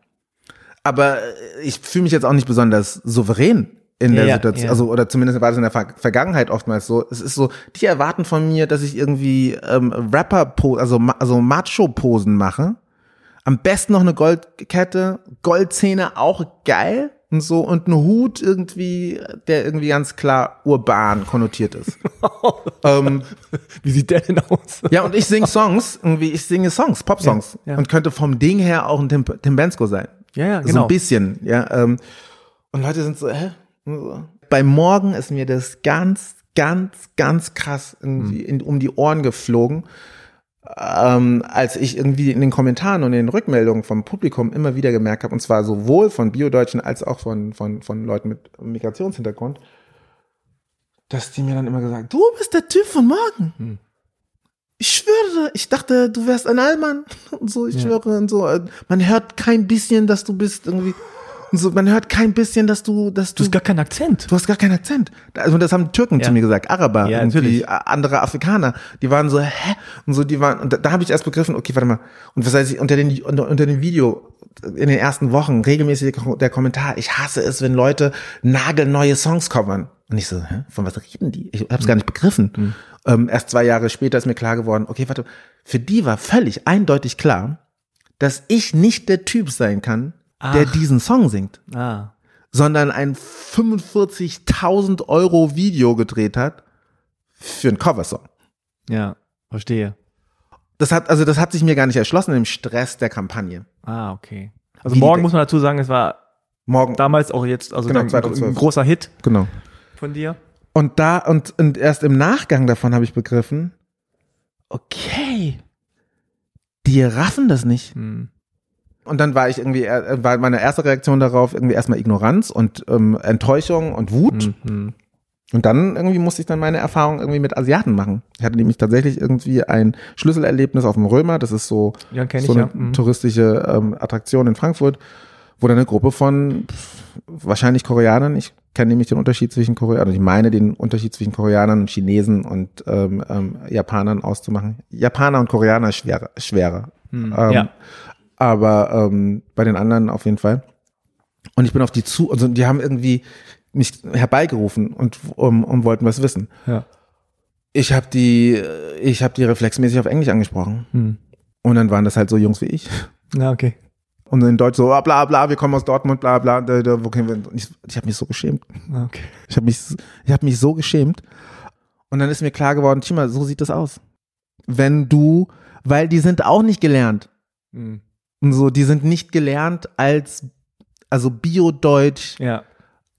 Aber äh, ich fühle mich jetzt auch nicht besonders souverän in der Ja, Situation. ja. Also, oder zumindest war das in der Ver Vergangenheit oftmals so. Es ist so, die erwarten von mir, dass ich irgendwie ähm, rapper also, also Macho-Posen mache. Am besten noch eine Goldkette, Goldzähne auch geil und so und ein Hut irgendwie, der irgendwie ganz klar urban konnotiert ist. (laughs) ähm, Wie sieht der denn aus? ja, und ich singe Songs, irgendwie, ich singe Songs, Pop-Songs. Ja, ja. Und könnte vom Ding her auch ein Tim, Tim Bensko sein. Ja, ja, So genau. ein bisschen, ja. Ähm, und Leute sind so, hä? So. Bei Morgen ist mir das ganz, ganz, ganz krass irgendwie in, um die Ohren geflogen, ähm, als ich irgendwie in den Kommentaren und in den Rückmeldungen vom Publikum immer wieder gemerkt habe, und zwar sowohl von Biodeutschen als auch von, von, von Leuten mit Migrationshintergrund, dass die mir dann immer gesagt, du bist der Typ von morgen. Ich schwöre, ich dachte, du wärst ein Allmann (laughs) und so, ich schwöre und so. Man hört kein bisschen, dass du bist irgendwie so, man hört kein bisschen, dass du, dass Du du, hast gar keinen Akzent. du hast gar keinen Akzent. Also das haben Türken Ja. zu mir gesagt, Araber, Ja, natürlich. andere Afrikaner, die waren so, hä? Und so, die waren, und da, da habe ich erst begriffen, okay, warte mal. Und was heißt ich, unter den, unter, unter dem Video, in den ersten Wochen, regelmäßig der, Kommentar, ich hasse es, wenn Leute nagelneue Songs covern. Und ich so, hä? Von was reden die? Ich habe es gar nicht begriffen. Ähm, erst zwei Jahre später ist mir klar geworden, okay, warte, für die war völlig eindeutig klar, dass ich nicht der Typ sein kann, der Ach. diesen Song singt Ah. sondern ein 45.000 Euro Video gedreht hat für einen Coversong. Ja, verstehe. Das hat, also das hat sich mir gar nicht erschlossen im Stress der Kampagne. Ah, okay. Also Wie morgen muss man dazu sagen, es war Morgen, damals auch jetzt, also Genau, ein, 2012. ein großer Hit genau. von dir. Und da, und, und erst im Nachgang davon habe ich begriffen, okay, die raffen das nicht. Hm. Und dann war ich irgendwie, äh, war meine erste Reaktion darauf irgendwie erstmal Ignoranz und ähm, Enttäuschung und Wut. Hm. Und dann irgendwie musste ich dann meine Erfahrung irgendwie mit Asiaten machen. Ich hatte nämlich tatsächlich irgendwie ein Schlüsselerlebnis auf dem Römer. Das ist so, Ja, so eine ja. Mhm. touristische ähm, Attraktion in Frankfurt, wo dann eine Gruppe von pff, wahrscheinlich Koreanern, ich kenne nämlich den Unterschied zwischen Koreanern, ich meine den Unterschied zwischen Koreanern und Chinesen und ähm, ähm, Japanern auszumachen. Japaner und Koreaner schwerer. schwerer. Hm. Ähm, ja. Aber ähm, bei den anderen auf jeden Fall. Und ich bin auf die zu, also die haben irgendwie mich herbeigerufen und um, um wollten was wissen. ja. Ich habe die, ich habe die reflexmäßig auf Englisch angesprochen. Hm. Und dann waren das halt so Jungs wie ich. Ja, okay. Und in Deutsch so, ah, bla bla, wir kommen aus Dortmund, bla bla, da, da, wo können wir? Und ich, ich habe mich so geschämt. Ah, Okay. Ich habe mich, ich habe mich so geschämt. Und dann ist mir klar geworden, Chima, so sieht das aus. Wenn du, weil die sind auch nicht gelernt. Hm. Und so, die sind nicht gelernt als, also Bio-Deutsch Ja,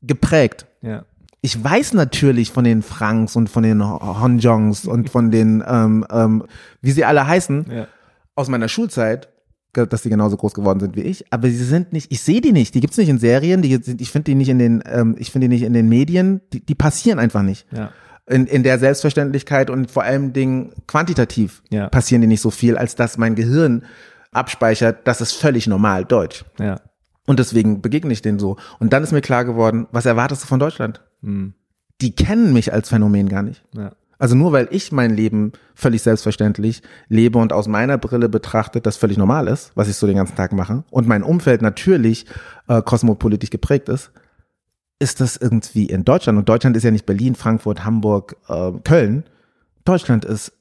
geprägt. ja. Ich weiß natürlich von den Franks und von den Honjongs und von (laughs) den, ähm, ähm, wie sie alle heißen, Ja. aus meiner Schulzeit, dass die genauso groß geworden sind wie ich, aber sie sind nicht, ich sehe die nicht, die gibt's nicht in Serien, die sind, ich finde die nicht in den, ähm, ich finde die nicht in den Medien, die, die passieren einfach nicht. Ja. In, in der Selbstverständlichkeit und vor allem Dingen quantitativ Ja. passieren die nicht so viel, als dass mein Gehirn abspeichert, das ist völlig normal Deutsch. Ja. Und deswegen begegne ich denen so. Und dann ist mir klar geworden, was erwartest du von Deutschland? Hm. Die kennen mich als Phänomen gar nicht. Ja. Also nur weil ich mein Leben völlig selbstverständlich lebe und aus meiner Brille betrachtet das völlig normal ist, was ich so den ganzen Tag mache, und mein Umfeld natürlich äh, kosmopolitisch geprägt ist, ist das irgendwie in Deutschland. Und Deutschland ist ja nicht Berlin, Frankfurt, Hamburg, äh, Köln. Deutschland ist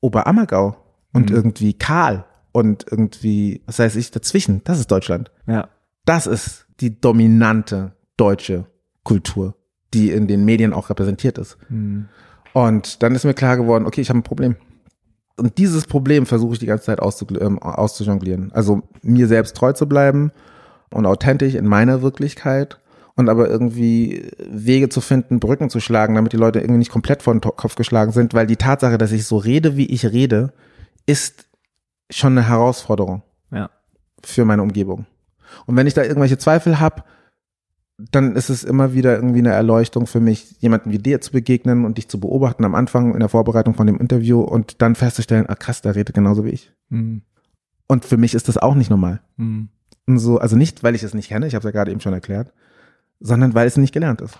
Oberammergau und Mhm. irgendwie Karl und irgendwie, was heißt ich, dazwischen. Das ist Deutschland. Ja. Das ist die dominante deutsche Kultur, die in den Medien auch repräsentiert ist. Hm. Und dann ist mir klar geworden, okay, ich habe ein Problem. Und dieses Problem versuche ich die ganze Zeit ähm, auszujonglieren. Also mir selbst treu zu bleiben und authentisch in meiner Wirklichkeit und aber irgendwie Wege zu finden, Brücken zu schlagen, damit die Leute irgendwie nicht komplett vor den Kopf geschlagen sind, weil die Tatsache, dass ich so rede, wie ich rede, ist schon eine Herausforderung Ja. für meine Umgebung. Und wenn ich da irgendwelche Zweifel habe, dann ist es immer wieder irgendwie eine Erleuchtung für mich, jemanden wie dir zu begegnen und dich zu beobachten am Anfang in der Vorbereitung von dem Interview und dann festzustellen, ah krass, der redet genauso wie ich. Mhm. Und für mich ist das auch nicht normal. Mhm. Und so, also nicht, weil ich es nicht kenne, ich habe es ja gerade eben schon erklärt, sondern weil es nicht gelernt ist.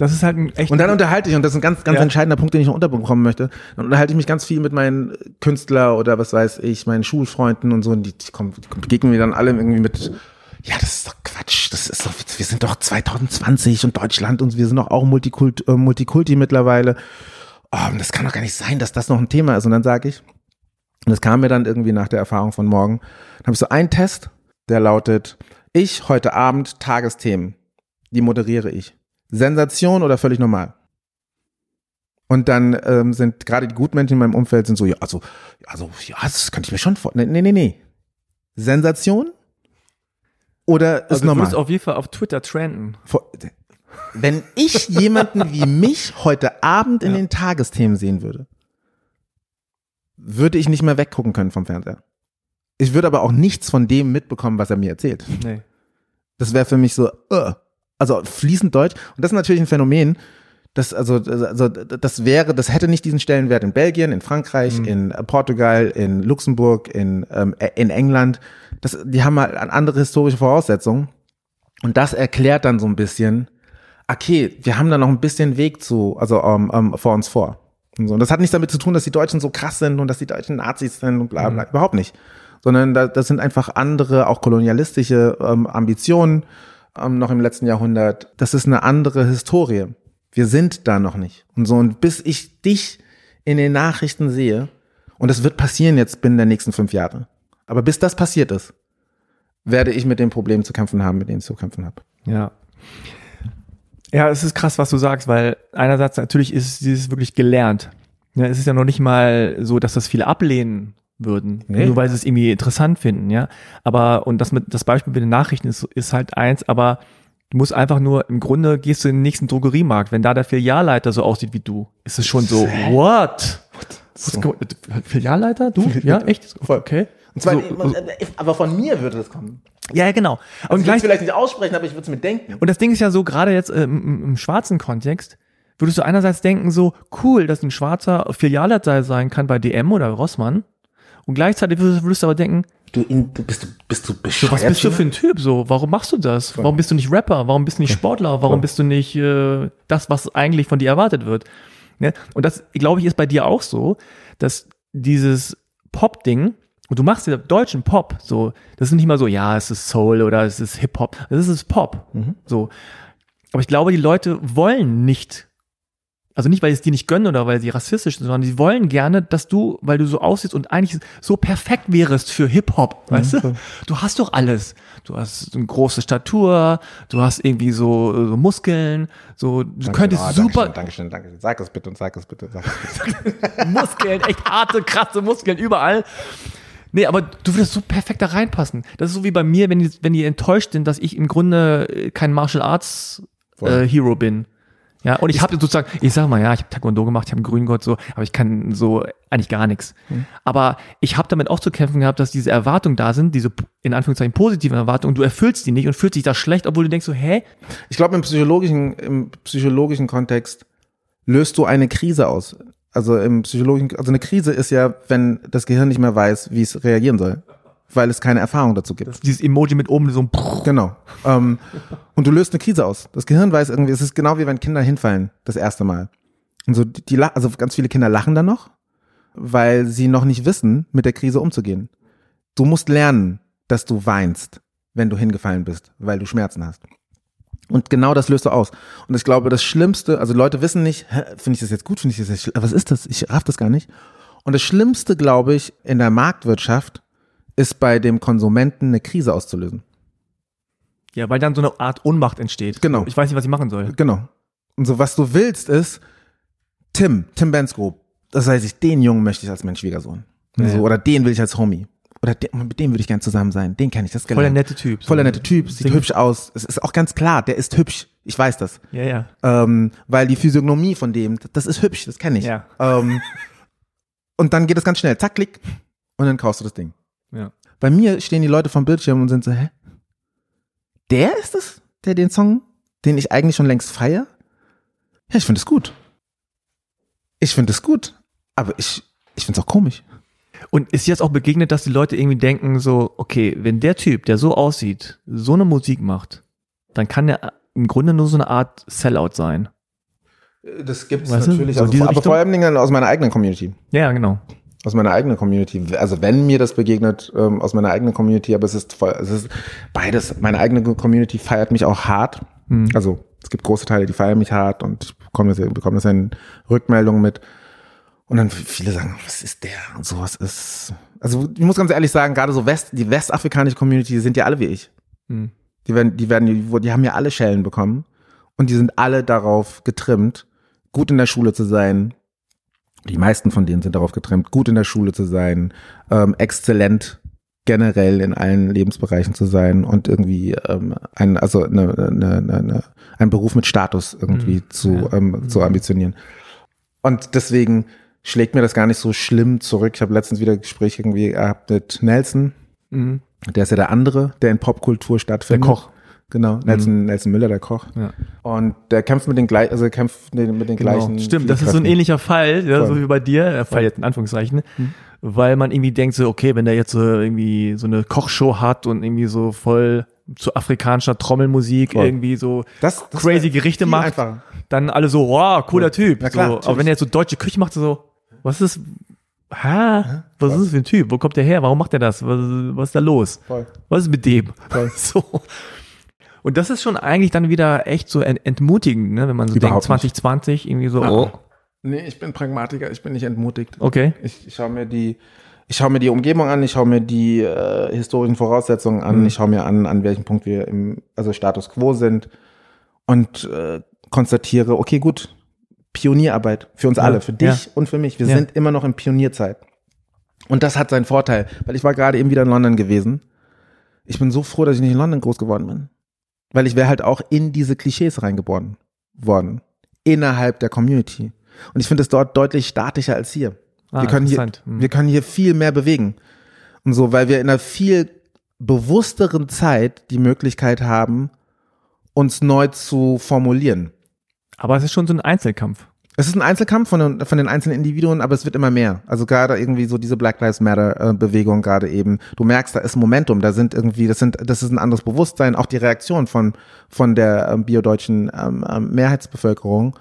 Das ist halt ein echt. Und dann unterhalte ich, und das ist ein ganz, ganz Ja. entscheidender Punkt, den ich noch unterbekommen möchte, dann unterhalte ich mich ganz viel mit meinen Künstler oder was weiß ich, meinen Schulfreunden und so, und die, die, kommen, die begegnen mir dann alle irgendwie mit, ja, das ist doch Quatsch, das ist doch, wir sind doch 2020 und Deutschland und wir sind doch auch Multikult, äh, Multikulti mittlerweile. Oh, das kann doch gar nicht sein, dass das noch ein Thema ist. Und dann sage ich, und das kam mir dann irgendwie nach der Erfahrung von morgen, dann habe ich so einen Test, der lautet, ich heute Abend Tagesthemen, die moderiere ich. Sensation oder völlig normal? Und dann ähm, sind gerade die Gutmenschen in meinem Umfeld sind so, ja, also, also, ja, das könnte ich mir schon vor. Nee, nee, nee. Sensation? Oder ist also du normal? würdest auf jeden Fall auf Twitter trenden. Wenn ich jemanden wie mich heute Abend in Ja. den Tagesthemen sehen würde, würde ich nicht mehr weggucken können vom Fernseher. Ich würde aber auch nichts von dem mitbekommen, was er mir erzählt. Nee. Das wäre für mich so, uh, also fließend Deutsch. Und das ist natürlich ein Phänomen, das, also, also, das wäre, das hätte nicht diesen Stellenwert in Belgien, in Frankreich, in äh, Portugal, in Luxemburg, in, ähm, äh, in England. Das, die haben halt andere historische Voraussetzungen. Und das erklärt dann so ein bisschen, okay, wir haben da noch ein bisschen Weg zu, also ähm, ähm, vor uns vor. Und, so. und das hat nichts damit zu tun, dass die Deutschen so krass sind und dass die Deutschen Nazis sind und bla bla, überhaupt nicht. Sondern da, das sind einfach andere, auch kolonialistische ähm, Ambitionen ähm, noch im letzten Jahrhundert. Das ist eine andere Historie. Wir sind da noch nicht. Und so, und bis ich dich in den Nachrichten sehe, und das wird passieren jetzt binnen der nächsten fünf Jahre, aber bis das passiert ist, werde ich mit dem Problem zu kämpfen haben, mit dem ich zu kämpfen habe. Ja. Ja, es ist krass, was du sagst, weil einerseits natürlich ist dieses wirklich gelernt. Ja, es ist ja noch nicht mal so, dass das viele ablehnen würden, Nee. nur weil sie es irgendwie interessant finden, ja. Aber, und das mit, das Beispiel mit den Nachrichten ist, ist halt eins, aber du musst einfach nur, im Grunde gehst du in den nächsten Drogeriemarkt, wenn da der Filialleiter so aussieht wie du, ist es schon so, what? Was, So. Filialleiter? Du? Ja, echt? Okay. Und zwar, So, so, aber von mir würde das kommen. ja, ja, genau. Und Und Also ich gleich, vielleicht nicht aussprechen, aber ich würde es mir denken. und das Ding ist ja so, gerade jetzt äh, im, im, im schwarzen Kontext, würdest du einerseits denken, so cool, dass ein schwarzer Filialleiter sein kann bei DM oder Rossmann. Und gleichzeitig würdest, du aber denken, Du, in, du bist du bist du bescheuert? was bist du für ein Typ? So, warum machst du das? Warum bist du nicht Rapper? Warum bist du nicht Sportler? Warum bist du nicht äh, das, was eigentlich von dir erwartet wird? Ne? Und das, glaube ich, ist bei dir auch so, dass dieses Pop-Ding, und du machst ja deutschen Pop, so, das ist nicht mal so, ja, es ist Soul oder es ist Hip-Hop, das ist Pop. So. Aber ich glaube, die Leute wollen nicht, also nicht, weil sie es dir nicht gönnen oder weil sie rassistisch sind, sondern sie wollen gerne, dass du, weil du so aussiehst und eigentlich so perfekt wärest für Hip-Hop, weißt du? Du hast doch alles. Du hast eine große Statur, du hast irgendwie so, so Muskeln, so, du könntest Ah, super, Dankeschön, Dankeschön, Dankeschön. Sag es bitte und sag es bitte. Sag es bitte. (laughs) Muskeln, echt harte, krasse Muskeln überall. Nee, aber du würdest so perfekt da reinpassen. Das ist so wie bei mir, wenn die, wenn die enttäuscht sind, dass ich im Grunde äh, kein Martial Arts äh. Hero bin. Ja, und ich habe sozusagen, ich sag mal, ja, ich habe Taekwondo gemacht, ich habe einen Grüngott so, aber ich kann so eigentlich gar nichts. Aber ich habe damit auch zu kämpfen gehabt, dass diese Erwartungen da sind, diese in Anführungszeichen positiven Erwartungen, du erfüllst die nicht und fühlst dich da schlecht, obwohl du denkst so, hä? Ich glaube, im psychologischen, im psychologischen Kontext löst du eine Krise aus. Also im psychologischen, also eine Krise ist ja, wenn das Gehirn nicht mehr weiß, wie es reagieren soll, weil es keine Erfahrung dazu gibt. Dieses Emoji mit oben so ein Genau. Ähm, und du löst eine Krise aus. Das Gehirn weiß irgendwie, es ist genau wie wenn Kinder hinfallen, das erste Mal. Und so, die, die also ganz viele Kinder lachen dann noch, weil sie noch nicht wissen, mit der Krise umzugehen. Du musst lernen, dass du weinst, wenn du hingefallen bist, weil du Schmerzen hast. Und genau das löst du aus. Und ich glaube, das Schlimmste, also Leute wissen nicht, hä, finde ich das jetzt gut, finde ich das jetzt, was ist das? Ich raff das gar nicht. Und das Schlimmste, glaube ich, in der Marktwirtschaft ist bei dem Konsumenten eine Krise auszulösen. Ja, weil dann so eine Art Ohnmacht entsteht. Genau. Ich weiß nicht, was ich machen soll. Genau. Und so, was du willst, ist Tim, Tim Bensko. Das heißt, ich, den Jungen möchte ich als mein Schwiegersohn. Ja. So, oder den will ich als Homie. Oder den, mit dem würde ich gern zusammen sein. Den kenne ich, das ist Voll der gelernt. nette Typ. Voll der nette Typ, sieht Sing- hübsch aus. Es ist auch ganz klar, der ist hübsch. Ich weiß das. Ja, ja. Ähm, weil die Physiognomie von dem, das ist hübsch, das kenne ich. Ja. Ähm, und dann geht es ganz schnell. Zack, klick. und dann kaufst du das Ding. Ja. Bei mir stehen die Leute vom Bildschirm und sind so, hä? Der ist es, der den Song, den ich eigentlich schon längst feier? Ja, ich finde es gut. Ich finde es gut. Aber ich, ich finde es auch komisch. Und ist jetzt auch begegnet, dass die Leute irgendwie denken so, okay, wenn der Typ, der so aussieht, so eine Musik macht, dann kann der im Grunde nur so eine Art Sellout sein. Das gibt es natürlich, so also, diese aber Richtung? vor allem Dingen aus meiner eigenen Community. Ja, genau. Aus meiner eigenen Community. Also wenn mir das begegnet, ähm, aus meiner eigenen Community, aber es ist voll, es ist beides. Meine eigene Community feiert mich auch hart. Hm. Also es gibt große Teile, die feiern mich hart und ich bekomme das, bekomme das in Rückmeldungen mit. Und dann viele sagen, was ist der? Und sowas ist. Also ich muss ganz ehrlich sagen, gerade so West, die westafrikanische Community, die sind ja alle wie ich. Hm. Die werden, die werden, die, die haben ja alle Schellen bekommen und die sind alle darauf getrimmt, gut in der Schule zu sein. Die meisten von denen sind darauf getrimmt, gut in der Schule zu sein, ähm, exzellent generell in allen Lebensbereichen zu sein und irgendwie ähm, ein, also eine, eine, eine, eine, einen Beruf mit Status irgendwie Mhm. zu, Ja. ähm, zu ambitionieren. Und deswegen schlägt mir das gar nicht so schlimm zurück. Ich habe letztens wieder ein Gespräch irgendwie gehabt mit Nelson, Mhm. der ist ja der andere, der in Popkultur stattfindet. Der Koch. Mhm. Genau, Nelson, Nelson Müller, der Koch. Ja. Und der kämpft mit den gleichen, also kämpft mit den, den gleichen. Genau. Stimmt, das ist so ein ähnlicher Fall, ja, so wie bei dir, äh, Fall jetzt in Anführungszeichen, weil man irgendwie denkt so, okay, wenn der jetzt so irgendwie so eine Kochshow hat und irgendwie so voll zu afrikanischer Trommelmusik Voll. irgendwie so Das, das crazy Gerichte macht, Einfacher. dann alle so, wow, cooler Ja. Typ. Ja, klar, so, aber wenn er jetzt so deutsche Küche macht, so, was ist, hä? Was ist das für ein Typ? Wo kommt der her? Warum macht er das? Was, was ist da los? Voll. Was ist mit dem? Voll. (laughs) So. Und das ist schon eigentlich dann wieder echt so ent entmutigend, ne? wenn man so Überhaupt denkt, 2020 irgendwie so, oh, Nee, ich bin Pragmatiker, ich bin nicht entmutigt. okay. Ich, ich schaue mir die, ich schaue mir die Umgebung an, ich schaue mir die äh, historischen Voraussetzungen an, Mhm. ich schaue mir an, an welchem Punkt wir im, also Status quo sind und äh, konstatiere, okay, gut, Pionierarbeit für uns Ja, alle, für dich ja. und für mich. Wir Ja. sind immer noch in Pionierzeit. Und das hat seinen Vorteil, weil ich war gerade eben wieder in London gewesen. Ich bin so froh, dass ich nicht in London groß geworden bin. Weil ich wäre halt auch in diese Klischees reingeboren worden. Innerhalb der Community. Und ich finde es dort deutlich statischer als hier. Ah, wir, können hier. Mhm. wir können hier viel mehr bewegen. Und so, weil wir in einer viel bewussteren Zeit die Möglichkeit haben, uns neu zu formulieren. Aber es ist schon so ein Einzelkampf. Es ist ein Einzelkampf von den, von den einzelnen Individuen, aber es wird immer mehr. Also gerade irgendwie so diese Black Lives Matter äh, gerade eben. Du merkst, da ist Momentum, da sind irgendwie, das sind, das ist ein anderes Bewusstsein, auch die Reaktion von, von der ähm, biodeutschen ähm, ähm, Mehrheitsbevölkerung.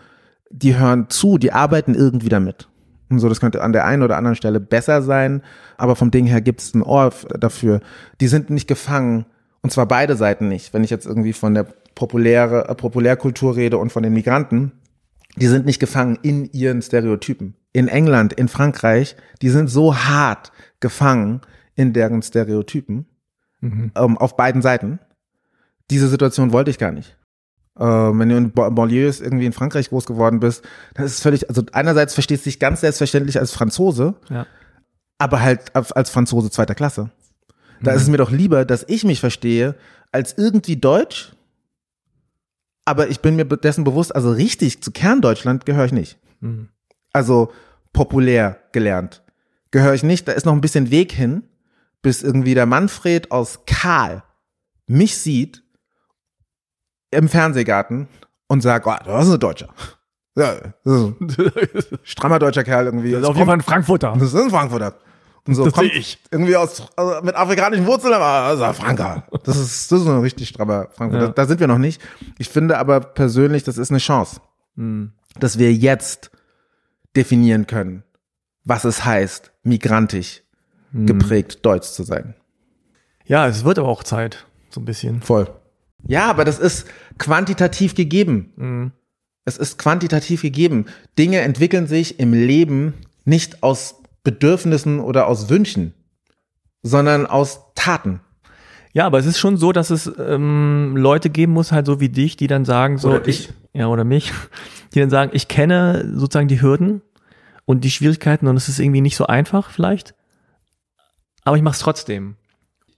Die hören zu, die arbeiten irgendwie damit. Und so, das könnte an der einen oder anderen Stelle besser sein, aber vom Ding her gibt es ein Ohr dafür. Die sind nicht gefangen, und zwar beide Seiten nicht. Wenn ich jetzt irgendwie von der populäre, äh, Populärkultur rede und von den Migranten, die sind nicht gefangen in ihren Stereotypen. In England, in Frankreich, die sind so hart gefangen in deren Stereotypen, Mhm. ähm, auf beiden Seiten. Diese Situation wollte ich gar nicht. Ähm, wenn du in Ba- Banlieues irgendwie in Frankreich groß geworden bist, dann ist es völlig, also einerseits verstehst du dich ganz selbstverständlich als Franzose, Ja. aber halt als als Franzose zweiter Klasse. Da Mhm. ist es mir doch lieber, dass ich mich verstehe, als irgendwie Deutsch, aber ich bin mir dessen bewusst, also richtig zu Kerndeutschland gehöre ich nicht. Mhm. Also populär gelernt gehöre ich nicht. Da ist noch ein bisschen Weg hin, bis irgendwie der Manfred aus Karl mich sieht im Fernsehgarten und sagt, oh, das ist ein Deutscher. Ja, das ist ein (laughs) strammer deutscher Kerl irgendwie. Das ist auf jeden Fall ein Frankfurter. Das ist ein Frankfurter. Und so Das kommt ich. irgendwie aus also mit afrikanischen Wurzeln, aber ein Franker. Das ist, das ist ein richtig strammer Frankfurter. Ja. Da, da sind wir noch nicht. Ich finde aber persönlich, das ist eine Chance, Mhm. dass wir jetzt definieren können, was es heißt, migrantisch Mhm. geprägt deutsch zu sein. Ja, es wird aber auch Zeit, so ein bisschen. Voll. Ja, aber das ist quantitativ gegeben. Mhm. Es ist quantitativ gegeben. Dinge entwickeln sich im Leben nicht aus Bedürfnissen oder aus Wünschen, sondern aus Taten. Ja, aber es ist schon so, dass es ähm, Leute geben muss, halt so wie dich, die dann sagen, so Oder ich, ja, oder mich, (laughs) die dann sagen, ich kenne sozusagen die Hürden und die Schwierigkeiten und es ist irgendwie nicht so einfach vielleicht, aber ich mache es trotzdem.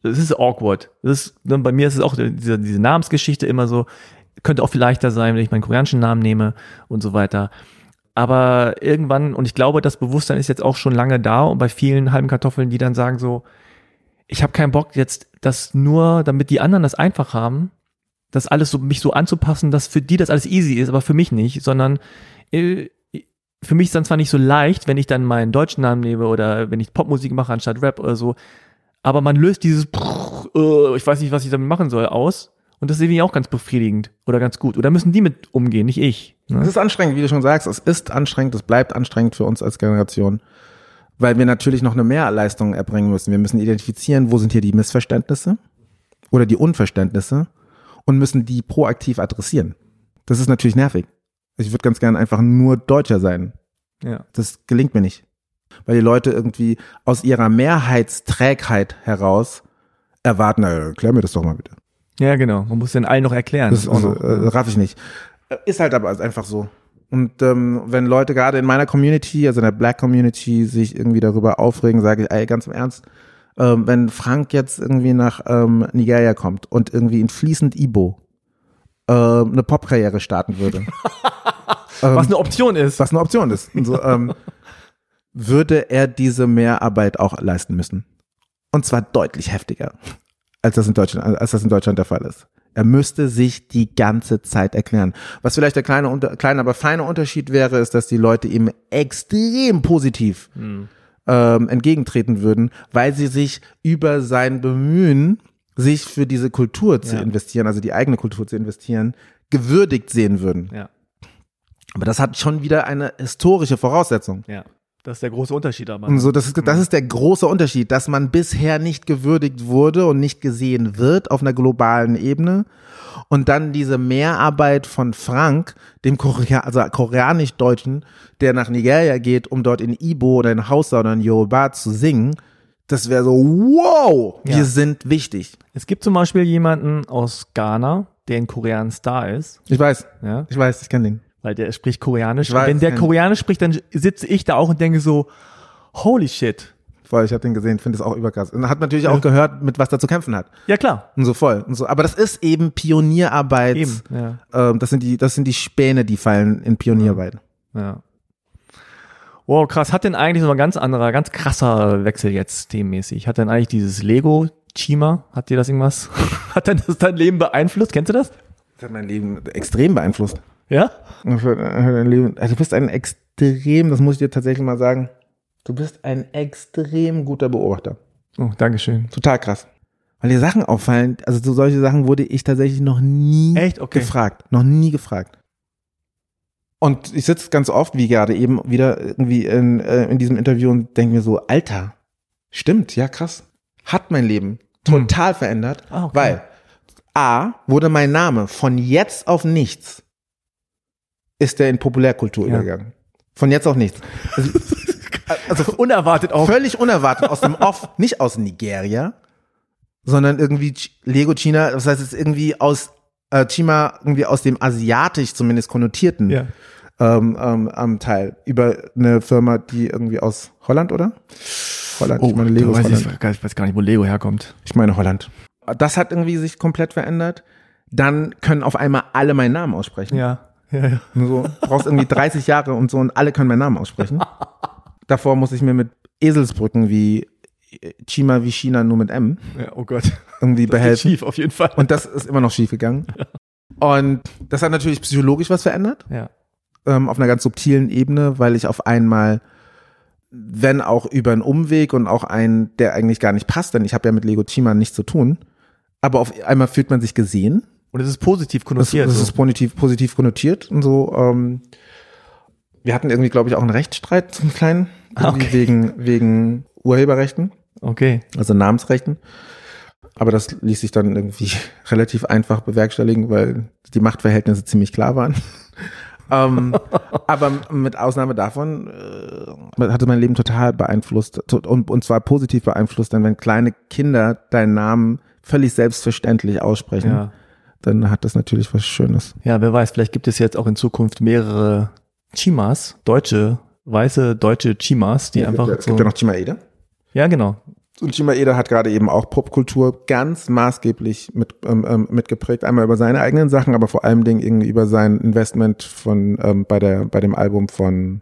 Es ist awkward. Das ist, ne, bei mir ist es auch diese, diese Namensgeschichte immer so, könnte auch viel leichter sein, wenn ich meinen koreanischen Namen nehme und so weiter. Aber irgendwann, und ich glaube, das Bewusstsein ist jetzt auch schon lange da und bei vielen halben Kartoffeln, die dann sagen so, ich habe keinen Bock jetzt, das nur, damit die anderen das einfach haben, das alles so, mich so anzupassen, dass für die das alles easy ist, aber für mich nicht, sondern äh, für mich ist dann zwar nicht so leicht, wenn ich dann meinen deutschen Namen nehme oder wenn ich Popmusik mache anstatt Rap oder so, aber man löst dieses, äh, ich weiß nicht, was ich damit machen soll, aus. Und das ist irgendwie auch ganz befriedigend oder ganz gut. Oder müssen die mit umgehen, nicht ich. Ne? Es ist anstrengend, wie du schon sagst. Es ist anstrengend, es bleibt anstrengend für uns als Generation. Weil wir natürlich noch eine Mehrleistung erbringen müssen. Wir müssen identifizieren, wo sind hier die Missverständnisse oder die Unverständnisse und müssen die proaktiv adressieren. Das ist natürlich nervig. Ich würde ganz gerne einfach nur Deutscher sein. Ja. Das gelingt mir nicht. Weil die Leute irgendwie aus ihrer Mehrheitsträgheit heraus erwarten, na, erklär mir das doch mal bitte. Ja, genau. Man muss den allen noch erklären. Das, also, äh, raff ich nicht. Ist halt aber einfach so. Und ähm, wenn Leute gerade in meiner Community, also in der Black Community, sich irgendwie darüber aufregen, sage ich, ey, ganz im Ernst, ähm, wenn Frank jetzt irgendwie nach ähm, Nigeria kommt und irgendwie in fließend Ibo äh, eine Popkarriere starten würde. (laughs) ähm, was eine Option ist. Was eine Option ist. Und so, ähm, würde er diese Mehrarbeit auch leisten müssen. Und zwar deutlich heftiger, als das in Deutschland, als das in Deutschland der Fall ist. Er müsste sich die ganze Zeit erklären. Was vielleicht der kleine, kleine, aber feine Unterschied wäre, ist, dass die Leute ihm extrem positiv hm. ähm, entgegentreten würden, weil sie sich über sein Bemühen sich für diese Kultur zu ja. investieren, also die eigene Kultur zu investieren, gewürdigt sehen würden. Ja. Aber das hat schon wieder eine historische Voraussetzung. Ja. Das ist der große Unterschied aber. Und so, das ist, das ist der große Unterschied, dass man bisher nicht gewürdigt wurde und nicht gesehen wird auf einer globalen Ebene. Und dann diese Mehrarbeit von Frank, dem Korea also koreanisch-Deutschen, der nach Nigeria geht, um dort in Ibo oder in Hausa oder in Yoruba zu singen, das wäre so, wow, wir ja. sind wichtig. Es gibt zum Beispiel jemanden aus Ghana, der in Korean Star ist. Ich weiß. Ja. Ich weiß, ich kenne den. Weil der spricht Koreanisch. Weiß, Wenn der Koreanisch spricht, dann sitze ich da auch und denke so, holy shit. Voll, ich habe den gesehen, finde es auch überkrass. Und hat natürlich ja. auch gehört, mit was er zu kämpfen hat. Ja, klar. Und so voll. Und so. Aber das ist eben Pionierarbeit. Eben, ja. Ähm, das, sind die, das sind die Späne, die fallen in Pionierarbeit. Ja. Wow, krass. Hat denn eigentlich so ein ganz anderer, ganz krasser Wechsel jetzt themenmäßig? Hat denn eigentlich dieses Lego Chima, hat dir das irgendwas, (laughs) hat denn das dein Leben beeinflusst? Kennst du das? Das hat mein Leben extrem beeinflusst. Ja? Also du bist ein extrem, das muss ich dir tatsächlich mal sagen, du bist ein extrem guter Beobachter. Oh, Dankeschön. Total krass. Weil dir Sachen auffallen, also so solche Sachen wurde ich tatsächlich noch nie? Okay. gefragt. Noch nie gefragt. Und ich sitze ganz oft, wie gerade eben, wieder irgendwie in, äh, in diesem Interview und denke mir so, Alter, stimmt, ja krass. Hat mein Leben total hm. verändert, ah, okay. weil A, wurde mein Name von jetzt auf nichts, ist der in Populärkultur ja. übergegangen. Von jetzt auf nichts. Also, (laughs) also unerwartet auch. Völlig unerwartet aus dem Off, nicht aus Nigeria, sondern irgendwie Lego China, das heißt es irgendwie aus äh, Chima irgendwie aus dem asiatisch zumindest konnotierten ja. ähm, ähm, Teil über eine Firma, die irgendwie aus Holland, oder? Holland, oh, ich meine Lego weiß Holland. Ich, ich weiß gar nicht, wo Lego herkommt. Ich meine Holland. Das hat irgendwie sich komplett verändert. Dann können auf einmal alle meinen Namen aussprechen. Ja. Ja, ja. So, brauchst irgendwie 30 Jahre und so und alle können meinen Namen aussprechen. Davor muss ich mir mit Eselsbrücken wie Chima wie China nur mit M. Ja, oh Gott. Irgendwie das behelfen. schief, auf jeden Fall. Und das ist immer noch schief gegangen. Ja. Und das hat natürlich psychologisch was verändert. Ja. Ähm, auf einer ganz subtilen Ebene, weil ich auf einmal, wenn auch über einen Umweg und auch einen, der eigentlich gar nicht passt, denn ich habe ja mit Lego Chima nichts zu tun, aber auf einmal fühlt man sich gesehen. Und es ist positiv konnotiert. Es, es ist positiv, positiv konnotiert und so. Ähm, wir hatten irgendwie, glaube ich, auch einen Rechtsstreit zum kleinen, (laughs) ah, okay. wegen wegen Urheberrechten. Okay. Also Namensrechten. Aber das ließ sich dann irgendwie (laughs) relativ einfach bewerkstelligen, weil die Machtverhältnisse ziemlich klar waren. (laughs) ähm, aber mit Ausnahme davon äh, hatte mein Leben total beeinflusst und, und zwar positiv beeinflusst, denn wenn kleine Kinder deinen Namen völlig selbstverständlich aussprechen, ja. Dann hat das natürlich was Schönes. Ja, wer weiß, vielleicht gibt es jetzt auch in Zukunft mehrere Chimas, deutsche, weiße deutsche Chimas, die ja, einfach. Es gibt, so, ja noch Chimaede. Ja, genau. Und Chima Eder hat gerade eben auch Popkultur ganz maßgeblich mit, ähm, ähm, mitgeprägt. Einmal über seine eigenen Sachen, aber vor allem Dingen irgendwie über sein Investment von ähm, bei der bei dem Album von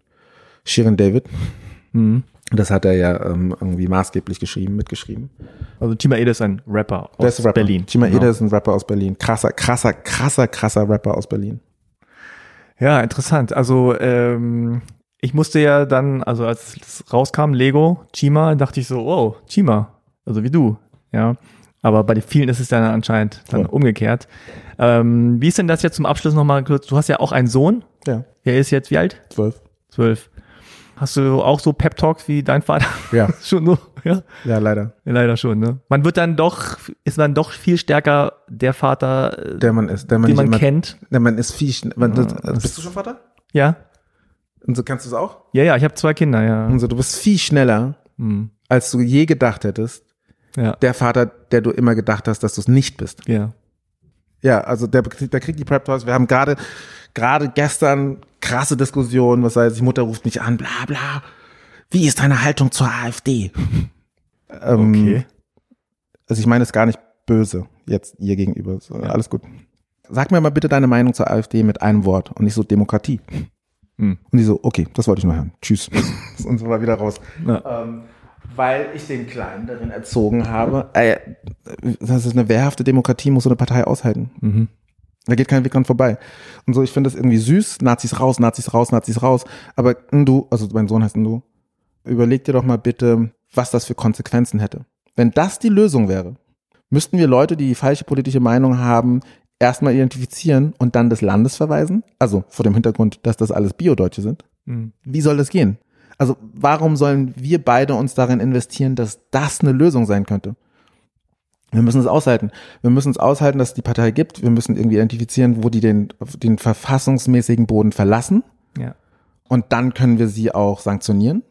Shirin David. Mhm. Das hat er ja ähm, irgendwie maßgeblich geschrieben, mitgeschrieben. Also Tima Eder ist ein Rapper aus Der ist ein Rapper. Berlin. Chima Genau. Eder ist ein Rapper aus Berlin. Krasser, krasser, krasser, krasser Rapper aus Berlin. Ja, interessant. Also ähm, ich musste ja dann, also als es rauskam, Lego, Chima, dachte ich so, oh, Chima, also wie du, ja. Aber bei den vielen ist es dann anscheinend dann Ja. umgekehrt. Ähm, wie ist denn das jetzt zum Abschluss nochmal kurz? Du hast ja auch einen Sohn. Ja, Er ist jetzt wie alt? zwölf. Zwölf. Hast du auch so Pep-Talks wie dein Vater? Ja, (laughs) schon so, ja? ja, leider. Ja, Leider schon, ne? Man wird dann doch, ist man doch viel stärker der Vater, äh, Der man ist, der man den man immer, kennt. Der man ist viel man, das, das- Bist du schon Vater? Ja? Und so kannst du es auch? Ja, ja, ich habe zwei Kinder, ja. Und so, du bist viel schneller, Hm. als du je gedacht hättest. Ja, Der Vater, der du immer gedacht hast, dass du es nicht bist. ja. Ja, also der, der kriegt die Prep Talks. Wir haben gerade, gerade gestern krasse Diskussionen, was heißt, die Mutter ruft mich an, bla, bla. Wie ist deine Haltung zur AfD? (laughs) ähm, Okay. Also ich meine es gar nicht böse jetzt ihr gegenüber. So, Alles gut. Sag mir mal bitte deine Meinung zur AfD mit einem Wort und nicht so Demokratie. Hm. Und die so, okay, das wollte ich nur hören. Tschüss. (laughs) und so war wieder raus. Ja. Ähm, weil ich den Kleinen darin erzogen habe, äh, das ist eine wehrhafte Demokratie, muss so eine Partei aushalten. Mhm. Da geht kein Weg dran vorbei. Und so, ich finde das irgendwie süß, Nazis raus, Nazis raus, Nazis raus. Aber du, also mein Sohn heißt du, überleg dir doch mal bitte, was das für Konsequenzen hätte. Wenn das die Lösung wäre, müssten wir Leute, die die falsche politische Meinung haben, erstmal identifizieren und dann des Landes verweisen? Also vor dem Hintergrund, dass das alles Biodeutsche sind. Mhm. Wie soll das gehen? Also warum sollen wir beide uns darin investieren, dass das eine Lösung sein könnte? Wir müssen es aushalten. Wir müssen es aushalten, dass es die Partei gibt. Wir müssen irgendwie identifizieren, wo die den, den verfassungsmäßigen Boden verlassen. Ja. Und dann können wir sie auch sanktionieren.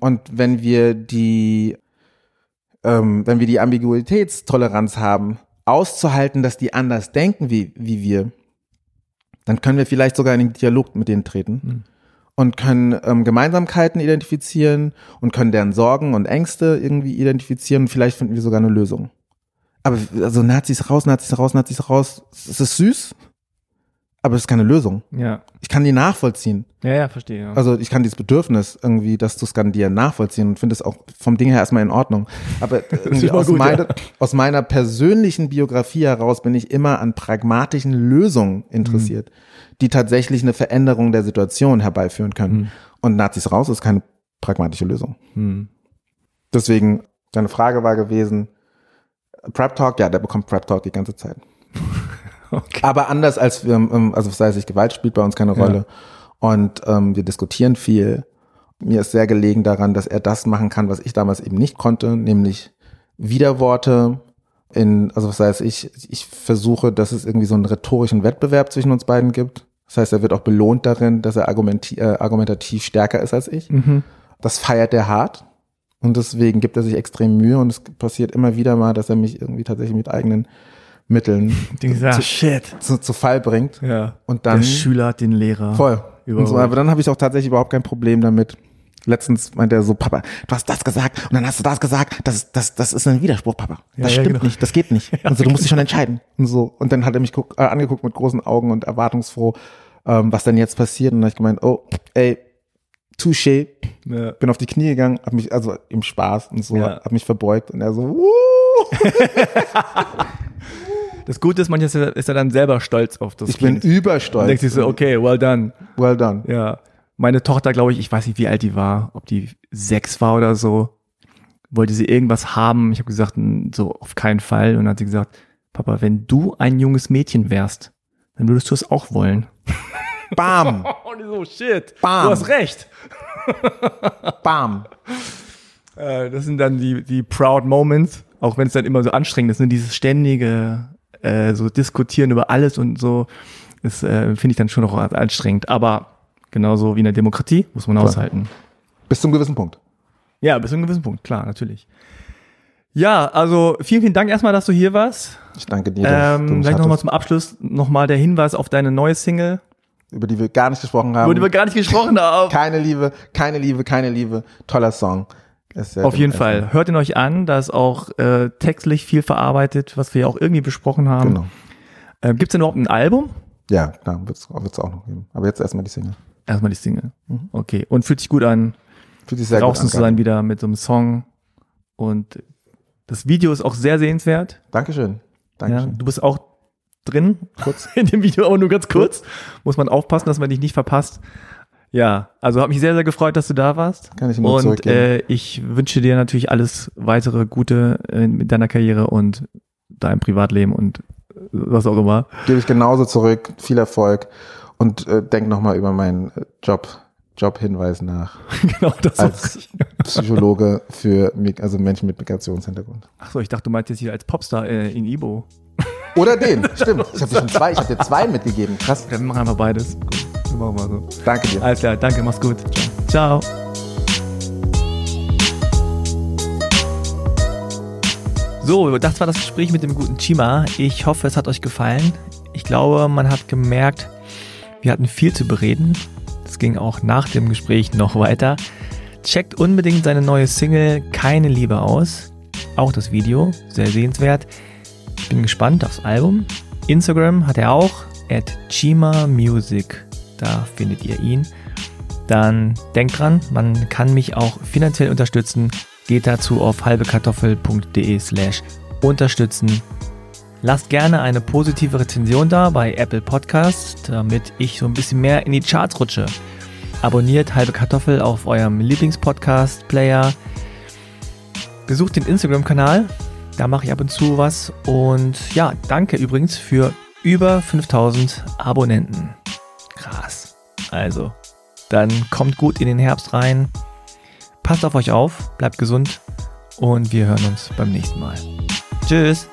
Und wenn wir die, ähm, wenn wir die Ambiguitätstoleranz haben, auszuhalten, dass die anders denken wie, wie wir, dann können wir vielleicht sogar in den Dialog mit denen treten Mhm. und können ähm, Gemeinsamkeiten identifizieren und können deren Sorgen und Ängste irgendwie identifizieren und vielleicht finden wir sogar eine Lösung. Aber also Nazis raus, Nazis raus, Nazis raus, es ist süß, aber es ist keine Lösung. Ja. Ich kann die nachvollziehen. Ja, ja, verstehe. Ja. Also ich kann dieses Bedürfnis irgendwie, das zu skandieren, nachvollziehen und finde es auch vom Ding her erstmal in Ordnung. Aber (laughs) irgendwie immer aus, gut, meine, ja. aus meiner persönlichen Biografie heraus bin ich immer an pragmatischen Lösungen interessiert, die tatsächlich eine Veränderung der Situation herbeiführen können. Mhm. Und Nazis raus ist keine pragmatische Lösung. Hm. Deswegen, deine Frage war gewesen, Prep Talk, ja, der bekommt Prep Talk die ganze Zeit. (laughs) Okay. Aber anders als wir, ähm, also das heißt, ich, Gewalt spielt bei uns keine Ja. Rolle. Und ähm, wir diskutieren viel. Mir ist sehr gelegen daran, dass er das machen kann, was ich damals eben nicht konnte, nämlich Widerworte in, also was heißt, ich, ich versuche, dass es irgendwie so einen rhetorischen Wettbewerb zwischen uns beiden gibt. Das heißt, er wird auch belohnt darin, dass er äh, argumentativ stärker ist als ich. Mhm. Das feiert er hart. Und deswegen gibt er sich extrem Mühe und es passiert immer wieder mal, dass er mich irgendwie tatsächlich mit eigenen Mitteln (laughs) Zu- shit. zu, zu Fall bringt. Ja. Und dann Der Schüler hat den Lehrer. voll. Und so, aber dann habe ich auch tatsächlich überhaupt kein Problem damit. Letztens meinte er so, Papa, du hast das gesagt und dann hast du das gesagt. Das, das, das ist ein Widerspruch, Papa. Ja, Das ja, stimmt genau. nicht, das geht nicht. (laughs) und so, du musst dich schon entscheiden. Und so. Und dann hat er mich guck, äh, angeguckt mit großen Augen und erwartungsfroh, ähm, was denn jetzt passiert. Und dann habe ich gemeint, oh, ey, touché. Ja. Bin auf die Knie gegangen, hab mich, also im Spaß und so, Ja. hab mich verbeugt und er so, uh, (laughs) Das Gute ist, manchmal ist er, ist er dann selber stolz auf das ich bin Kind. Und überstolz. denkt sich so, okay, well done. Well done. Ja. Meine Tochter, glaube ich, ich weiß nicht, wie alt die war, ob die sechs war oder so, wollte sie irgendwas haben. Ich habe gesagt, so auf keinen Fall. Und dann hat sie gesagt, Papa, wenn du ein junges Mädchen wärst, dann würdest du es auch wollen. (laughs) Bam, (laughs) Und so, shit, Bam. du hast recht. (laughs) bam. Äh, das sind dann die, die proud Moments, auch wenn es dann immer so anstrengend ist, ne? dieses ständige äh, so diskutieren über alles und so, das äh, finde ich dann schon noch anstrengend. Aber genauso wie in der Demokratie muss man aushalten. Bis zum gewissen Punkt. Ja, bis zu einem gewissen Punkt, klar, natürlich. Ja, also vielen, vielen Dank erstmal, dass du hier warst. Ich danke dir. Ähm, vielleicht nochmal zum Abschluss nochmal der Hinweis auf deine neue Single, über die wir gar nicht gesprochen haben. über die wir gar nicht gesprochen haben. (laughs) keine Liebe, keine Liebe, keine Liebe. Toller Song. Auf jeden Fall. Hört ihn euch an, da ist auch äh, textlich viel verarbeitet, was wir ja auch irgendwie besprochen haben. Genau. Äh, Gibt es denn überhaupt ein Album? Ja, klar, wird es auch noch geben. Aber jetzt erstmal die Single. Erstmal die Single. Mhm. Okay. Und fühlt sich gut an, fühlt sich sehr draußen gut an, zu sein wieder mit so einem Song. Und das Video ist auch sehr sehenswert. Dankeschön. Dankeschön. Ja, du bist auch drin. Kurz. (laughs) In dem Video, aber nur ganz kurz. Muss man aufpassen, dass man dich nicht verpasst. Ja, also habe mich sehr, sehr gefreut, dass du da warst. Kann ich nur Und äh, ich wünsche dir natürlich alles weitere Gute äh, mit deiner Karriere und deinem Privatleben und äh, was auch immer. Gebe ich genauso zurück. Viel Erfolg und äh, denk nochmal über meinen äh, Job, Jobhinweis nach. (laughs) genau, das als Psychologe für also Menschen mit Migrationshintergrund. Achso, ich dachte, du meintest hier als Popstar äh, in Ibo. Oder den, stimmt. Ich habe dir schon zwei, ich habe dir zwei mitgegeben. Krass. Dann machen wir einfach beides. Gut. Machen wir so. Danke dir. Alles klar, danke, mach's gut. Ciao. So, das war das Gespräch mit dem guten Chima. Ich hoffe, es hat euch gefallen. Ich glaube, man hat gemerkt, wir hatten viel zu bereden. Es ging auch nach dem Gespräch noch weiter. Checkt unbedingt seine neue Single Keine Liebe aus. Auch das Video, sehr sehenswert. Ich bin gespannt aufs Album. Instagram hat er auch, at Chima Music da findet ihr ihn. Dann denkt dran, man kann mich auch finanziell unterstützen. Geht dazu auf halbekartoffel.de slash unterstützen. Lasst gerne eine positive Rezension da bei Apple Podcasts, damit ich so ein bisschen mehr in die Charts rutsche. Abonniert Halbe Kartoffel auf eurem Lieblingspodcast-Player. Besucht den Instagram-Kanal, da mache ich ab und zu was. Und ja, danke übrigens für über 5000 Abonnenten. Krass. Also, dann kommt gut in den Herbst rein. Passt auf euch auf, bleibt gesund und wir hören uns beim nächsten Mal. Tschüss.